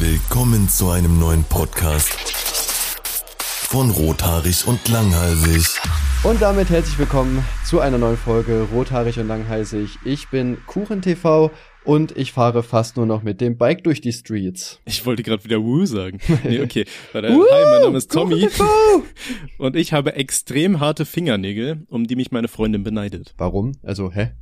Willkommen zu einem neuen Podcast von Rothaarig und Langhalsig. Und damit herzlich willkommen zu einer neuen Folge Rothaarig und Langhalsig. Ich bin KuchenTV und ich fahre fast nur noch mit dem Bike durch die Streets. Ich wollte gerade wieder Woo sagen. Nee, okay. Warte, hi, mein Name ist Tommy. Und ich habe extrem harte Fingernägel, um die mich meine Freundin beneidet. Warum? Also, hä?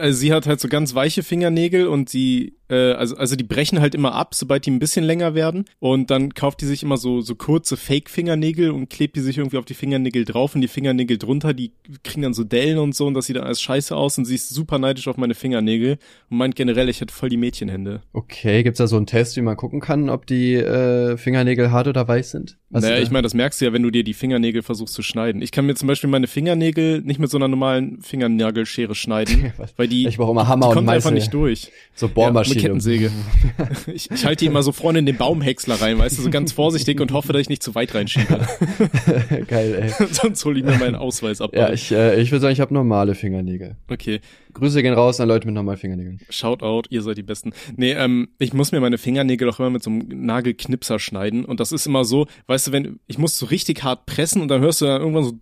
Also sie hat halt so ganz weiche Fingernägel und sie, äh, also, also die brechen halt immer ab, sobald die ein bisschen länger werden. Und dann kauft die sich immer so, so kurze Fake-Fingernägel und klebt die sich irgendwie auf die Fingernägel drauf und die Fingernägel drunter, die kriegen dann so Dellen und so und das sieht dann alles scheiße aus und sie ist super neidisch auf meine Fingernägel und meint generell, ich hätte voll die Mädchenhände. Okay, gibt's da so einen Test, wie man gucken kann, ob die äh, Fingernägel hart oder weich sind? Hast naja, ich meine, das merkst du ja, wenn du dir die Fingernägel versuchst zu schneiden. Ich kann mir zum Beispiel meine Fingernägel nicht mit so einer normalen Fingernagelschere schneiden, weil die, ich brauche immer Hammer die und kommt Meißel. einfach nicht durch. So Bohrmaschine. Ja, Kettensäge. ich, ich halte die immer so vorne in den Baumhäcksler rein, weißt du, so ganz vorsichtig und hoffe, dass ich nicht zu weit reinschiebe. Geil, ey. Sonst hole ich mir meinen Ausweis ab. Ja, ich, äh, ich würde sagen, ich habe normale Fingernägel. Okay. Grüße gehen raus an Leute mit normalen Fingernägeln. Shoutout, ihr seid die Besten. Nee, ähm, ich muss mir meine Fingernägel auch immer mit so einem Nagelknipser schneiden und das ist immer so, weißt du, wenn ich muss so richtig hart pressen und dann hörst du dann irgendwann so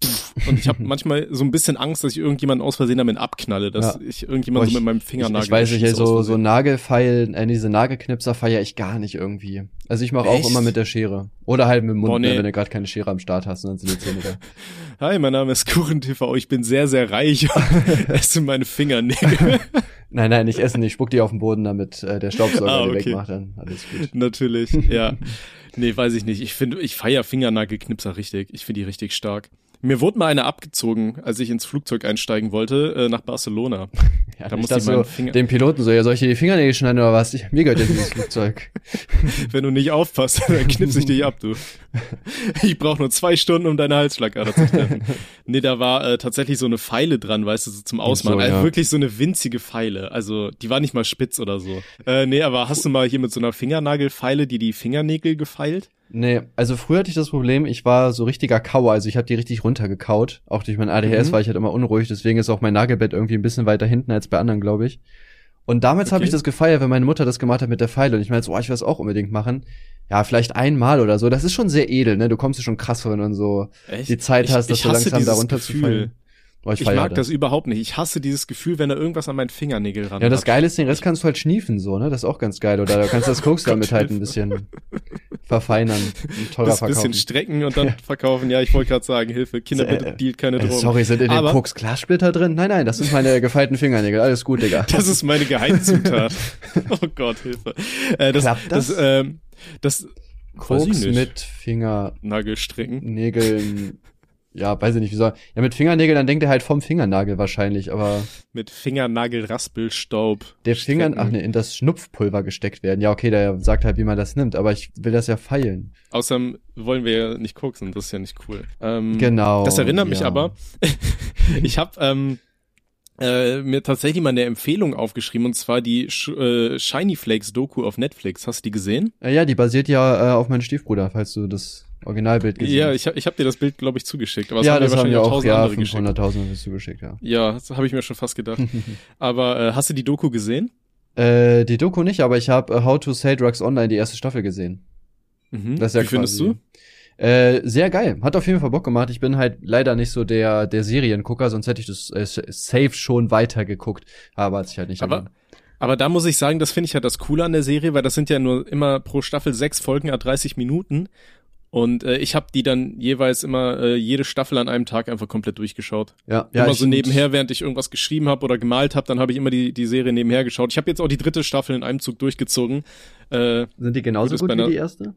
und ich habe manchmal so ein bisschen Angst, dass ich irgendjemanden aus Versehen damit abknalle, dass Ja. ich irgendjemand Boah, so mit meinem Fingernagel Ich, ich weiß nicht, so, so Versehen. Nagelfeil, äh, diese Nagelknipser feiere ich gar nicht irgendwie. Also ich mache auch immer mit der Schere. Oder halt mit dem Mund, ne, nee. wenn du gerade keine Schere am Start hast und dann sind die Zähne da. Hi, mein Name ist KuchenTV, ich bin sehr, sehr reich und esse meine Fingernägel. Nein, nein, nicht essen, ich spuck die auf den Boden, damit äh, der Staubsauger Ah, die okay. wegmacht, dann alles gut. Natürlich, ja. Nee, weiß ich nicht. Ich finde, ich feier Fingernagelknipser richtig. Ich finde die richtig stark. Mir wurde mal eine abgezogen, als ich ins Flugzeug einsteigen wollte, äh, nach Barcelona. Ja, Da musste ich meinen du Finger- dem Piloten so, ja, soll ich dir die Fingernägel schneiden oder was? Ich, mir gehört ja dieses Flugzeug. Wenn du nicht aufpasst, dann knipse ich dich ab, du. Ich brauche nur zwei Stunden, um deine Halsschlagader zu treffen. Nee, da war äh, tatsächlich so eine Feile dran, weißt du, so zum Ausmachen. so, also ja. wirklich so eine winzige Feile. Also die war nicht mal spitz oder so. Äh, nee, aber hast du mal hier mit so einer Fingernagelfeile die die Fingernägel gefeilt? Nee, also früher hatte ich das Problem, ich war so richtiger Kauer, also ich habe die richtig runtergekaut. Auch durch mein ADHS Mhm. war ich halt immer unruhig, deswegen ist auch mein Nagelbett irgendwie ein bisschen weiter hinten als bei anderen, glaube ich. Und damals habe Okay. ich das gefeiert, wenn meine Mutter das gemacht hat mit der Feile und ich meinte so, oh, ich will das auch unbedingt machen. Ja, vielleicht einmal oder so. Das ist schon sehr edel, ne? Du kommst dir schon krass vor, wenn du so Echt? die Zeit Ich- hast, das ich so hasse langsam da dieses Oh, Ich mag das überhaupt nicht. Ich hasse dieses Gefühl, wenn da irgendwas an meinen Fingernägel ran Ja, das. Geile ist, den Rest kannst du halt schniefen, so, ne? Das ist auch ganz geil. Oder du kannst das Koks damit halt ein bisschen verfeinern und teurer Das verkaufen. bisschen strecken und dann verkaufen. Ja, ich wollte gerade sagen, Hilfe, Kinder, Äh, bitte dealt keine Äh, Drogen. sorry, sind in den Aber- Koks Glassplitter drin? Nein, nein, das sind meine gefeilten Fingernägel. Alles gut, Digga. Das ist meine Geheimzutat. oh Gott, Hilfe. Äh, das, Klappt das? das, ähm, das ich Koks mit Fingernägeln. Nagelstricken. Ja, weiß ich nicht, wie soll. Ja, mit Fingernägeln, dann denkt er halt vom Fingernagel wahrscheinlich, aber Mit Fingernagelraspelstaub. der Finger, ach ne, in das Schnupfpulver gesteckt werden. Ja, okay, der sagt halt, wie man das nimmt, aber ich will das ja feilen. Außerdem wollen wir ja nicht koksen, das ist ja nicht cool. Ähm, Genau. Das erinnert mich ja. aber, ich habe ähm, äh, mir tatsächlich mal eine Empfehlung aufgeschrieben und zwar die Sh äh, Shiny Flakes Doku auf Netflix. Hast du die gesehen? Äh, Ja, die basiert ja äh, auf meinen Stiefbruder, falls du das Originalbild gesehen Ja, ich, hab- ich habe dir das Bild, glaube ich, zugeschickt. Aber es ja, haben das haben wir auch ja, andere geschickt. 500.000 hast du geschickt, ja. Ja, das habe ich mir schon fast gedacht. aber äh, hast du die Doku gesehen? Äh, die Doku nicht, aber ich habe äh, How to Sell Drugs Online die erste Staffel gesehen. Mhm. Das ist ja Wie findest quasi- du? Äh, sehr geil. Hat auf jeden Fall Bock gemacht. Ich bin halt leider nicht so der, der Seriengucker, sonst hätte ich das äh, safe schon weitergeguckt. Aber hat sich halt nicht Aber-. Aber da muss ich sagen, das finde ich ja das Coole an der Serie, weil das sind ja nur immer pro Staffel sechs Folgen, a 30 Minuten. Und äh, ich habe die dann jeweils immer äh, jede Staffel an einem Tag einfach komplett durchgeschaut. Ja, ja immer so nebenher, während ich irgendwas geschrieben habe oder gemalt habe, dann habe ich immer die, die Serie nebenher geschaut. Ich habe jetzt auch die dritte Staffel in einem Zug durchgezogen. Äh, Sind die genauso Gut, wie die erste?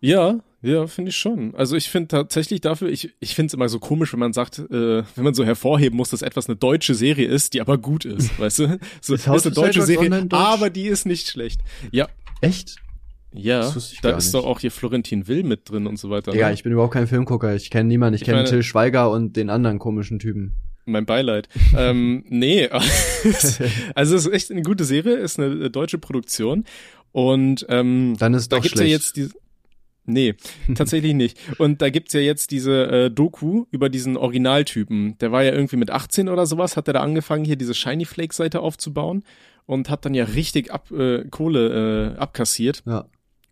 ja, ja, finde ich schon. Also ich finde tatsächlich dafür, ich, ich finde es immer so komisch, wenn man sagt, äh, wenn man so hervorheben muss, dass etwas eine deutsche Serie ist, die aber gut ist, weißt du? So, Ist ist, eine deutsche Serie, aber die ist nicht schlecht. Ja, Echt? Ja, da ist doch auch hier Florentin Will mit drin und so weiter. Ja, ne? ich bin überhaupt kein Filmgucker. Ich kenne niemanden. Ich, Ich kenne Till Schweiger und den anderen komischen Typen. Mein Beileid. ähm, nee, also es ist echt eine gute Serie, ist eine äh, deutsche Produktion und ähm, Dann ist da doch gibt's schlecht. ja jetzt diese Nee, tatsächlich nicht. Und da gibt's ja jetzt diese äh, Doku über diesen Originaltypen. Der war ja irgendwie mit 18 oder sowas, hat er da angefangen, hier diese Shiny Flake-Seite aufzubauen und hat dann ja richtig ab, äh, Kohle äh, abkassiert. Ja.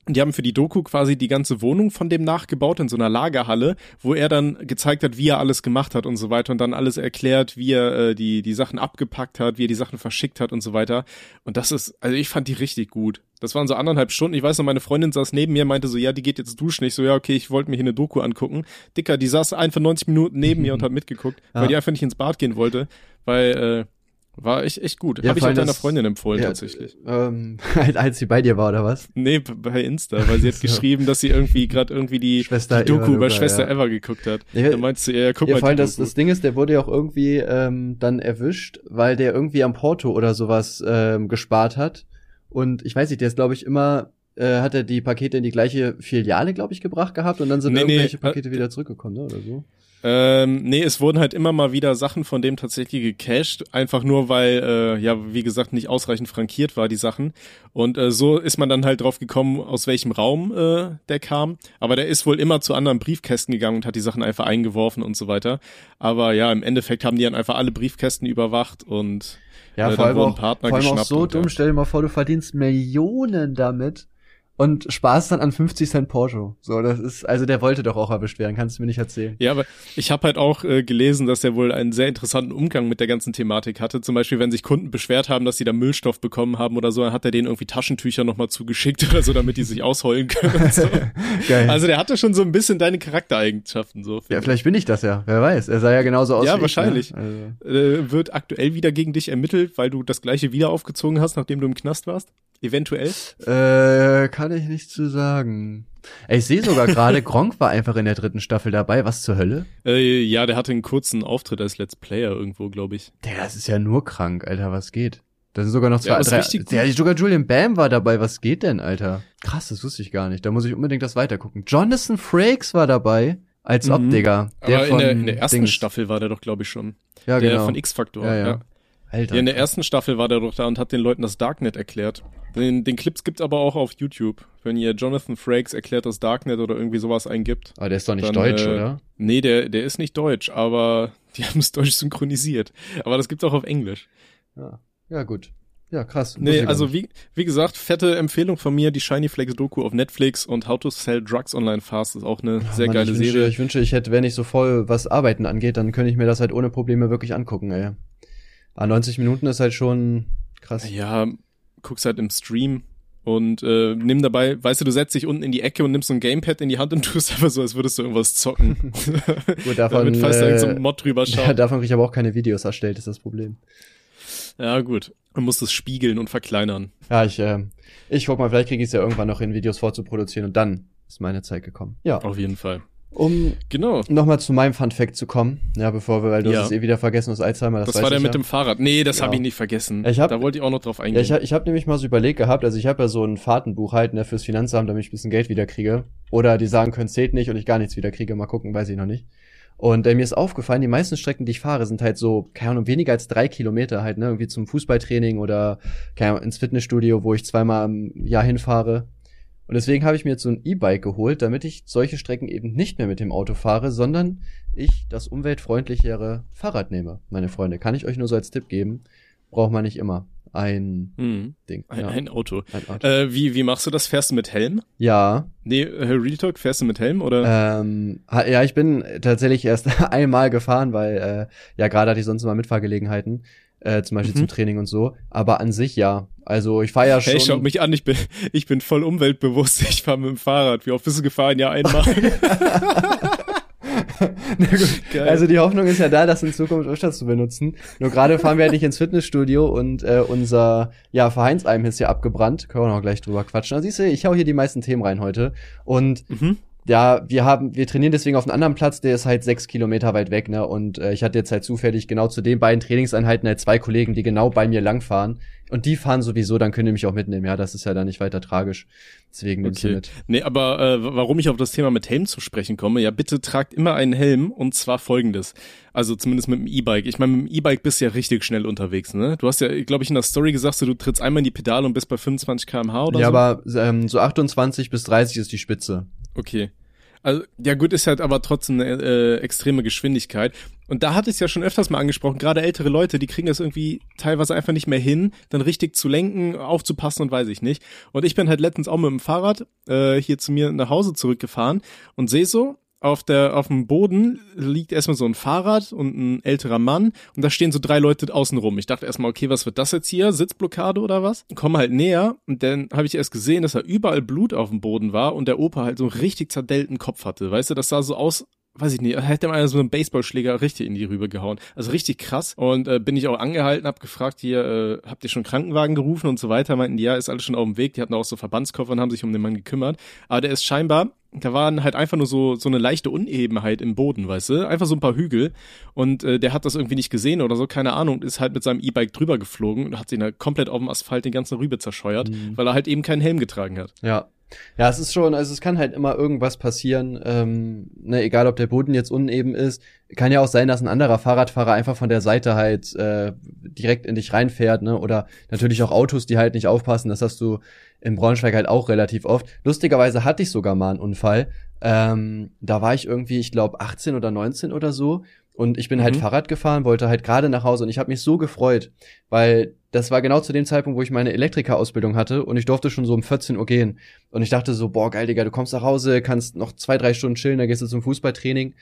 Die haben für die Doku quasi die ganze Wohnung von dem nachgebaut in so einer Lagerhalle, wo er dann gezeigt hat, wie er alles gemacht hat und so weiter und dann alles erklärt, wie er äh, die die Sachen abgepackt hat, wie er die Sachen verschickt hat und so weiter. Und das ist, also ich fand die richtig gut. Das waren so anderthalb Stunden. Ich weiß noch, meine Freundin saß neben mir, meinte so, ja, die geht jetzt duschen. Ich so, ja, okay, ich wollte mir hier eine Doku angucken. Dicker, die saß einfach 90 Minuten neben mir und hat mitgeguckt, ja. weil die einfach nicht ins Bad gehen wollte, weil äh, war echt, echt gut. Ja, Habe ich auch deiner Freundin empfohlen, ja, tatsächlich. Ähm, als sie bei dir war, oder was? Nee, bei Insta, weil sie hat geschrieben, dass sie irgendwie gerade irgendwie die, Schwester die Doku über Schwester ja. Ever geguckt hat. Ja, da meinst du, ja, guck ja, mal. Vor allem das, das Ding ist, der wurde ja auch irgendwie ähm, dann erwischt, weil der irgendwie am Porto oder sowas ähm, gespart hat. Und ich weiß nicht, der ist, glaube ich, immer äh, hat er die Pakete in die gleiche Filiale, glaube ich, gebracht gehabt und dann sind nee, irgendwelche nee, Pakete wieder zurückgekommen, ne, oder so. Ähm, nee, es wurden halt immer mal wieder Sachen von dem tatsächlich gecached, einfach nur weil, äh, ja, wie gesagt, nicht ausreichend frankiert war, die Sachen. Und äh, so ist man dann halt drauf gekommen, aus welchem Raum äh, der kam. Aber der ist wohl immer zu anderen Briefkästen gegangen und hat die Sachen einfach eingeworfen und so weiter. Aber ja, im Endeffekt haben die dann einfach alle Briefkästen überwacht und ja, äh, vor allem auch, Partner vor allem auch so dumm. Stell dir mal vor, du verdienst Millionen damit und Spaß dann an 50 Cent Porsche. So, das ist, also der wollte doch auch erwischt werden, kannst du mir nicht erzählen. Ja, aber ich habe halt auch äh, gelesen, dass er wohl einen sehr interessanten Umgang mit der ganzen Thematik hatte. Zum Beispiel, wenn sich Kunden beschwert haben, dass sie da Müllstoff bekommen haben oder so, dann hat er denen irgendwie Taschentücher nochmal zugeschickt oder so, damit die sich ausheulen können. So. Geil. Also der hatte schon so ein bisschen deine Charaktereigenschaften. so. Ja, vielleicht bin ich das ja, wer weiß. Er sah ja genauso aus. Ja, wahrscheinlich. Ich, ne? also. äh, wird aktuell wieder gegen dich ermittelt, weil du das gleiche wieder aufgezogen hast, nachdem du im Knast warst? Eventuell? Äh, kann ich nicht zu sagen. Ey, ich sehe sogar gerade, Gronk war einfach in der dritten Staffel dabei. Was zur Hölle? Äh, ja, der hatte einen kurzen Auftritt als Let's Player irgendwo, glaube ich. Der, das ist ja nur krank, Alter. Was geht? Da sind sogar noch zwei, ja, drei. Der, sogar Julian Bam war dabei. Was geht denn, Alter? Krass, das wusste ich gar nicht. Da muss ich unbedingt das weitergucken. Jonathan Frakes war dabei. Als mhm. Digga. Der Aber in der, in der ersten Dings. Staffel war der doch, glaube ich, schon. Ja, der genau. von X-Factor. Ja, ja. ja. Alter. Ja, in der ersten Staffel war der doch da und hat den Leuten das Darknet erklärt. Den, den Clips gibt's aber auch auf YouTube. Wenn ihr Jonathan Frakes erklärt das Darknet oder irgendwie sowas eingibt. Aber der ist doch nicht dann, deutsch, äh, oder? Nee, der, der ist nicht deutsch, aber die haben es deutsch synchronisiert. Aber das gibt's auch auf Englisch. Ja, ja gut. Ja, krass. Nee, also wie, wie gesagt, fette Empfehlung von mir, die Shiny Flakes Doku auf Netflix und How to Sell Drugs Online Fast ist auch eine ja, sehr Mann, geile ich Serie. Wünsche, ich wünsche, ich hätte, wenn ich so voll was Arbeiten angeht, dann könnte ich mir das halt ohne Probleme wirklich angucken, ey. Aber 90 Minuten ist halt schon krass. Ja, guckst halt im Stream und äh, nimm dabei, weißt du, du setzt dich unten in die Ecke und nimmst so ein Gamepad in die Hand und tust einfach so, als würdest du irgendwas zocken. Gut, davon, Damit fast äh, so ein Mod drüber schauen. Ja, davon krieg ich aber auch keine Videos erstellt, ist das Problem. Ja, gut. Man muss das spiegeln und verkleinern. Ja, ich, äh, ich guck mal, vielleicht kriege ich es ja irgendwann noch in Videos vorzuproduzieren und dann ist meine Zeit gekommen. Ja. Auf jeden Fall. Um genau. nochmal zu meinem Fun Fact zu kommen, ja, bevor wir, weil du ja. hast es eh wieder vergessen, das Alzheimer, das, das war der mit ja. dem Fahrrad. Nee, das ja. habe ich nicht vergessen. Ich hab, da wollte ich auch noch drauf eingehen. Ja, ich, ich habe nämlich mal so überlegt gehabt, also ich habe ja so ein Fahrtenbuch halt ne, fürs Finanzamt, damit ich ein bisschen Geld wieder kriege. Oder die sagen können, zählt nicht und ich gar nichts wieder kriege, mal gucken, weiß ich noch nicht. Und äh, mir ist aufgefallen, die meisten Strecken, die ich fahre, sind halt so, keine Ahnung, weniger als drei Kilometer halt, ne? Irgendwie zum Fußballtraining oder keine Ahnung, ins Fitnessstudio, wo ich zweimal im Jahr hinfahre. Und deswegen habe ich mir jetzt so ein E-Bike geholt, damit ich solche Strecken eben nicht mehr mit dem Auto fahre, sondern ich das umweltfreundlichere Fahrrad nehme, meine Freunde. Kann ich euch nur so als Tipp geben. Braucht man nicht immer. Ein hm. Ding. Ein, ja. ein Auto. Ein Auto. Äh, wie, wie machst du das? Fährst du mit Helm? Ja. Nee, äh, Real Talk, fährst du mit Helm oder? Ähm, ja, ich bin tatsächlich erst einmal gefahren, weil äh, ja gerade hatte ich sonst immer Mitfahrgelegenheiten äh, zum Beispiel mhm. zum Training und so. Aber an sich ja. Also ich fahre ja schon. Hey, schau mich an, ich bin, ich bin voll umweltbewusst. Ich fahre mit dem Fahrrad. Wie oft bist du gefahren? Ja, einmal. also die Hoffnung ist ja da, das in Zukunft öfters zu benutzen. Nur gerade fahren wir ja nicht ins Fitnessstudio und äh, unser ja, Vereinsheim ist ja abgebrannt. Können wir noch gleich drüber quatschen. Also siehst du, ich hau hier die meisten Themen rein heute. Und mhm ja, wir haben, wir trainieren deswegen auf einem anderen Platz, der ist halt sechs Kilometer weit weg, ne? Und äh, ich hatte jetzt halt zufällig genau zu den beiden Trainingseinheiten halt zwei Kollegen, die genau bei mir langfahren. Und die fahren sowieso, dann können die mich auch mitnehmen. Ja, das ist ja dann nicht weiter tragisch. Deswegen nehme okay. ich mit. Nee, aber äh, warum ich auf das Thema mit Helm zu sprechen komme, ja, bitte tragt immer einen Helm und zwar folgendes. Also zumindest mit dem E-Bike. Ich meine, mit dem E-Bike bist du ja richtig schnell unterwegs, ne? Du hast ja, glaube ich, in der Story gesagt, so, du trittst einmal in die Pedale und bist bei 25 km/h oder ja, so. Ja, aber ähm, so 28 bis 30 ist die Spitze. Okay. Also, ja gut, ist halt aber trotzdem eine äh, extreme Geschwindigkeit. Und da hatte ich es ja schon öfters mal angesprochen, gerade ältere Leute, die kriegen das irgendwie teilweise einfach nicht mehr hin, dann richtig zu lenken, aufzupassen und weiß ich nicht. Und ich bin halt letztens auch mit dem Fahrrad äh, hier zu mir nach Hause zurückgefahren und sehe so, auf der auf dem Boden liegt erstmal so ein Fahrrad und ein älterer Mann und da stehen so drei Leute außen rum. Ich dachte erstmal, okay, was wird das jetzt hier? Sitzblockade oder was? Komme halt näher und dann habe ich erst gesehen, dass da überall Blut auf dem Boden war und der Opa halt so einen richtig zerdellten Kopf hatte. Weißt du, das sah so aus, weiß ich nicht, hätte mal so einen Baseballschläger richtig in die Rübe gehauen. Also richtig krass. Und äh, bin ich auch angehalten, hab gefragt, hier, äh, habt ihr schon Krankenwagen gerufen und so weiter? Meinten die, ja, ist alles schon auf dem Weg. Die hatten auch so Verbandskoffer und haben sich um den Mann gekümmert. Aber der ist scheinbar da waren halt einfach nur so so eine leichte Unebenheit im Boden, weißt du, einfach so ein paar Hügel und äh, der hat das irgendwie nicht gesehen oder so, keine Ahnung, ist halt mit seinem E-Bike drüber geflogen und hat sich da komplett auf dem Asphalt den ganzen Rübe zerscheuert, mhm. weil er halt eben keinen Helm getragen hat. Ja. Ja, es ist schon, also es kann halt immer irgendwas passieren, ähm, ne, egal ob der Boden jetzt uneben ist. Kann ja auch sein, dass ein anderer Fahrradfahrer einfach von der Seite halt äh, direkt in dich reinfährt, ne? Oder natürlich auch Autos, die halt nicht aufpassen. Das hast du in Braunschweig halt auch relativ oft. Lustigerweise hatte ich sogar mal einen Unfall. Ähm, da war ich irgendwie, ich glaube, 18 oder 19 oder so. Und ich bin halt mhm. Fahrrad gefahren, wollte halt gerade nach Hause und ich habe mich so gefreut, weil das war genau zu dem Zeitpunkt, wo ich meine Elektrikerausbildung hatte und ich durfte schon so um 14 Uhr gehen. Und ich dachte so, boah, geil, Digga, du kommst nach Hause, kannst noch zwei, drei Stunden chillen, dann gehst du zum Fußballtraining.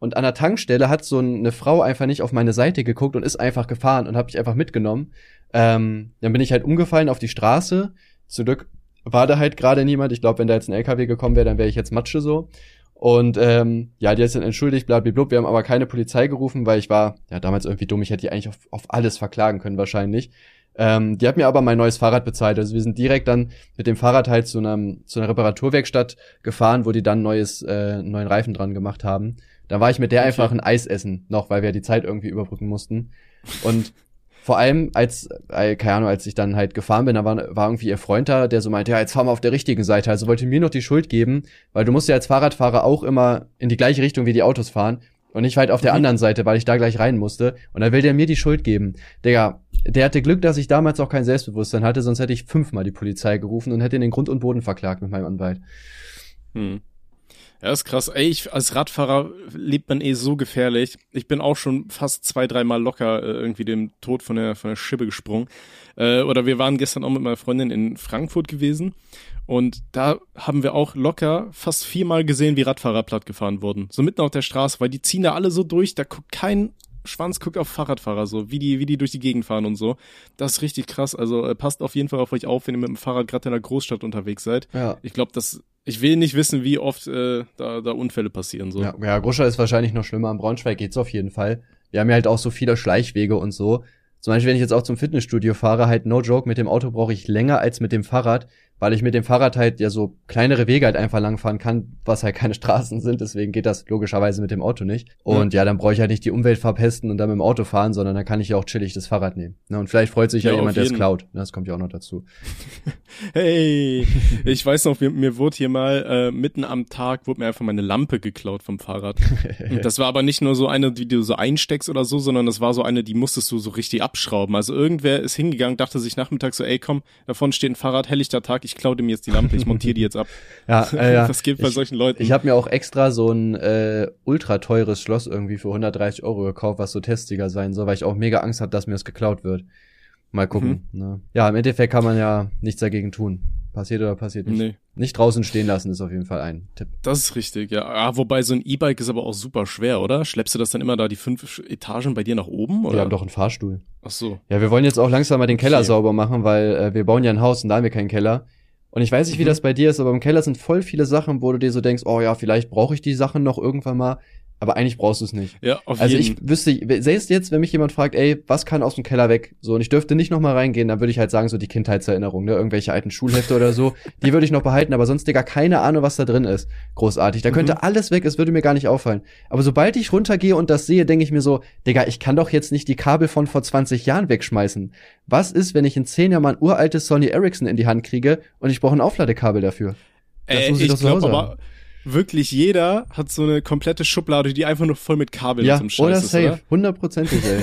Und an der Tankstelle hat so eine Frau einfach nicht auf meine Seite geguckt und ist einfach gefahren und habe mich einfach mitgenommen. Ähm, dann bin ich halt umgefallen auf die Straße. Zum Glück war da halt gerade niemand. Ich glaube, wenn da jetzt ein LKW gekommen wäre, dann wäre ich jetzt Matsche so. Und ähm, ja, die ist dann entschuldigt, blablabla. Wir haben aber keine Polizei gerufen, weil ich war ja damals irgendwie dumm. Ich hätte die eigentlich auf, auf alles verklagen können wahrscheinlich. Ähm, die hat mir aber mein neues Fahrrad bezahlt. Also wir sind direkt dann mit dem Fahrrad halt zu, einem, zu einer Reparaturwerkstatt gefahren, wo die dann neues, äh, neuen Reifen dran gemacht haben. Da war ich mit der okay. einfach ein Eis essen noch, weil wir die Zeit irgendwie überbrücken mussten. Und vor allem, als, äh, keine Ahnung, als ich dann halt gefahren bin, da war, war irgendwie ihr Freund da, der so meinte, ja, jetzt fahren wir auf der richtigen Seite. Also wollte mir noch die Schuld geben, weil du musst ja als Fahrradfahrer auch immer in die gleiche Richtung wie die Autos fahren. Und ich war halt auf der mhm. anderen Seite, weil ich da gleich rein musste. Und dann will der mir die Schuld geben. Digga, der hatte Glück, dass ich damals auch kein Selbstbewusstsein hatte, sonst hätte ich fünfmal die Polizei gerufen und hätte ihn den Grund und Boden verklagt mit meinem Anwalt. Hm. Ja, ist krass. Ey, ich, als Radfahrer lebt man eh so gefährlich. Ich bin auch schon fast zwei, dreimal locker äh, irgendwie dem Tod von der, von der Schippe gesprungen. Äh, oder wir waren gestern auch mit meiner Freundin in Frankfurt gewesen. Und da haben wir auch locker fast viermal gesehen, wie Radfahrer plattgefahren wurden. So mitten auf der Straße, weil die ziehen da alle so durch, da guckt kein Schwanz guckt auf Fahrradfahrer so, wie die, wie die durch die Gegend fahren und so. Das ist richtig krass. Also äh, passt auf jeden Fall auf euch auf, wenn ihr mit dem Fahrrad gerade in der Großstadt unterwegs seid. Ja. Ich glaube, das ich will nicht wissen, wie oft äh, da, da Unfälle passieren. So. Ja, ja, Großstadt ist wahrscheinlich noch schlimmer. Am Braunschweig geht's auf jeden Fall. Wir haben ja halt auch so viele Schleichwege und so. Zum Beispiel, wenn ich jetzt auch zum Fitnessstudio fahre, halt no joke, mit dem Auto brauche ich länger als mit dem Fahrrad, weil ich mit dem Fahrrad halt ja so kleinere Wege halt einfach langfahren kann, was halt keine Straßen sind, deswegen geht das logischerweise mit dem Auto nicht. Und ja, ja dann brauche ich halt nicht die Umwelt verpesten und dann mit dem Auto fahren, sondern dann kann ich ja auch chillig das Fahrrad nehmen. Ne? Und vielleicht freut sich ja, ja jemand, der es klaut. Ne? Das kommt ja auch noch dazu. hey, ich weiß noch, mir, mir wurde hier mal äh, mitten am Tag wurde mir einfach meine Lampe geklaut vom Fahrrad. Und das war aber nicht nur so eine, die du so einsteckst oder so, sondern das war so eine, die musstest du so richtig abschrauben. Also irgendwer ist hingegangen, dachte sich nachmittags so, ey komm, davon steht ein Fahrrad, helllichter Tag, ich klaue dem jetzt die Lampe, ich montiere die jetzt ab. ja, äh, ja. Das geht bei ich, solchen Leuten. Ich habe mir auch extra so ein äh, ultra teures Schloss irgendwie für 130 Euro gekauft, was so testiger sein soll, weil ich auch mega Angst habe, dass mir das geklaut wird. Mal gucken. Mhm. Ne? Ja, im Endeffekt kann man ja nichts dagegen tun. Passiert oder passiert nicht. Nee. Nicht draußen stehen lassen ist auf jeden Fall ein Tipp. Das ist richtig, ja. Ah, wobei so ein E-Bike ist aber auch super schwer, oder? Schleppst du das dann immer da die fünf Etagen bei dir nach oben? Oder? Wir haben doch einen Fahrstuhl. Ach so. Ja, wir wollen jetzt auch langsam mal den Keller okay. sauber machen, weil äh, wir bauen ja ein Haus und da haben wir keinen Keller. Und ich weiß nicht, wie mhm. das bei dir ist, aber im Keller sind voll viele Sachen, wo du dir so denkst, oh ja, vielleicht brauche ich die Sachen noch irgendwann mal. Aber eigentlich brauchst du es nicht. Ja, auf also jeden. ich wüsste, selbst jetzt, wenn mich jemand fragt, ey, was kann aus dem Keller weg? So, und ich dürfte nicht nochmal reingehen, dann würde ich halt sagen, so die Kindheitserinnerung, ne? Irgendwelche alten Schulhefte oder so, die würde ich noch behalten, aber sonst, Digga, keine Ahnung, was da drin ist. Großartig. Da könnte mhm. alles weg, es würde mir gar nicht auffallen. Aber sobald ich runtergehe und das sehe, denke ich mir so, Digga, ich kann doch jetzt nicht die Kabel von vor 20 Jahren wegschmeißen. Was ist, wenn ich in 10 Jahren mal ein uraltes Sony Ericsson in die Hand kriege und ich brauche ein Aufladekabel dafür? Das äh, muss ich, ich glaube aber wirklich jeder hat so eine komplette Schublade, die einfach nur voll mit Kabeln Ja, zum Scheiß oder ist, safe. oder? Hundertprozentig, ey.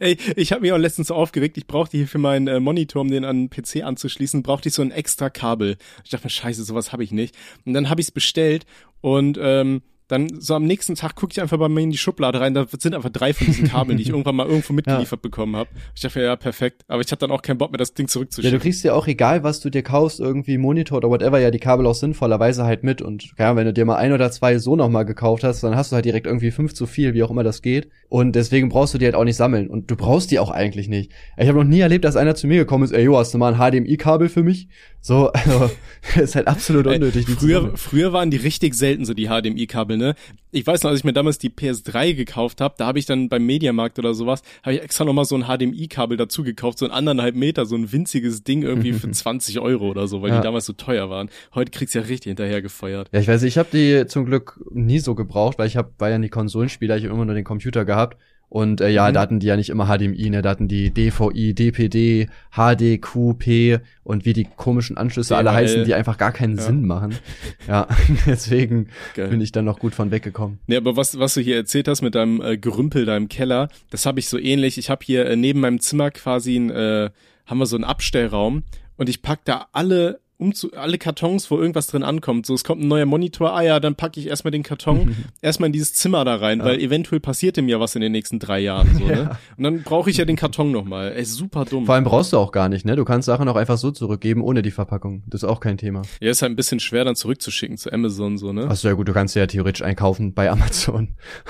Ey, ich habe mich auch letztens so aufgeregt, ich brauchte hier für meinen äh, Monitor, um den an den PC anzuschließen, brauchte ich so ein extra Kabel. Ich dachte mir, scheiße, sowas habe ich nicht. Und dann habe ich es bestellt und ähm, dann so am nächsten Tag gucke ich einfach bei mir in die Schublade rein, da sind einfach drei von diesen Kabeln, die ich irgendwann mal irgendwo mitgeliefert bekommen habe. Ich dachte ja, perfekt. Aber ich hatte dann auch keinen Bock mehr, das Ding Ja, zurückzuschicken. du kriegst ja auch, egal was du dir kaufst, irgendwie Monitor oder whatever, ja die Kabel auch sinnvollerweise halt mit. Und ja, wenn du dir mal ein oder zwei so nochmal gekauft hast, dann hast du halt direkt irgendwie fünf zu viel, wie auch immer das geht. Und deswegen brauchst du die halt auch nicht sammeln. Und du brauchst die auch eigentlich nicht. Ich habe noch nie erlebt, dass einer zu mir gekommen ist, ey, jo, hast du mal ein HDMI-Kabel für mich? So, also, ist halt absolut Ey, unnötig, zu früher, früher waren die richtig selten, so die HDMI-Kabel, ne? Ich weiß noch, als ich mir damals die PS3 gekauft habe, da habe ich dann beim Mediamarkt oder sowas, habe ich extra nochmal so ein HDMI-Kabel dazu gekauft, so ein anderthalb Meter, so ein winziges Ding irgendwie für 20 Euro oder so, weil Ja. die damals so teuer waren. Heute kriegst du ja richtig hinterher gefeuert. Ja, ich weiß ich habe die zum Glück nie so gebraucht, weil ich habe war ja nie Konsolenspieler, ich habe immer nur den Computer gehabt. Und äh, ja, Mhm. da hatten die ja nicht immer HDMI, ne? Da hatten die DVI, DPD, HD, QP und wie die komischen Anschlüsse alle DHL. heißen, die einfach gar keinen Ja. Sinn machen. Ja, deswegen Geil. bin ich dann noch gut von weggekommen. Nee, aber was, was du hier erzählt hast mit deinem äh, Gerümpel da im Keller, das habe ich so ähnlich. Ich habe hier äh, neben meinem Zimmer quasi ein, äh, haben wir so einen Abstellraum und ich pack da alle um zu, alle Kartons, wo irgendwas drin ankommt. So, es kommt ein neuer Monitor, ah ja, dann packe ich erstmal den Karton erstmal in dieses Zimmer da rein, weil eventuell passiert ihm ja was in den nächsten drei Jahren. So, ne? Und dann brauche ich ja den Karton nochmal. Ey, super dumm. Vor allem brauchst du auch gar nicht, ne? Du kannst Sachen auch einfach so zurückgeben, ohne die Verpackung. Das ist auch kein Thema. Ja, ist halt ein bisschen schwer dann zurückzuschicken zu Amazon, so, ne? Achso, ja gut, du kannst ja theoretisch einkaufen bei Amazon.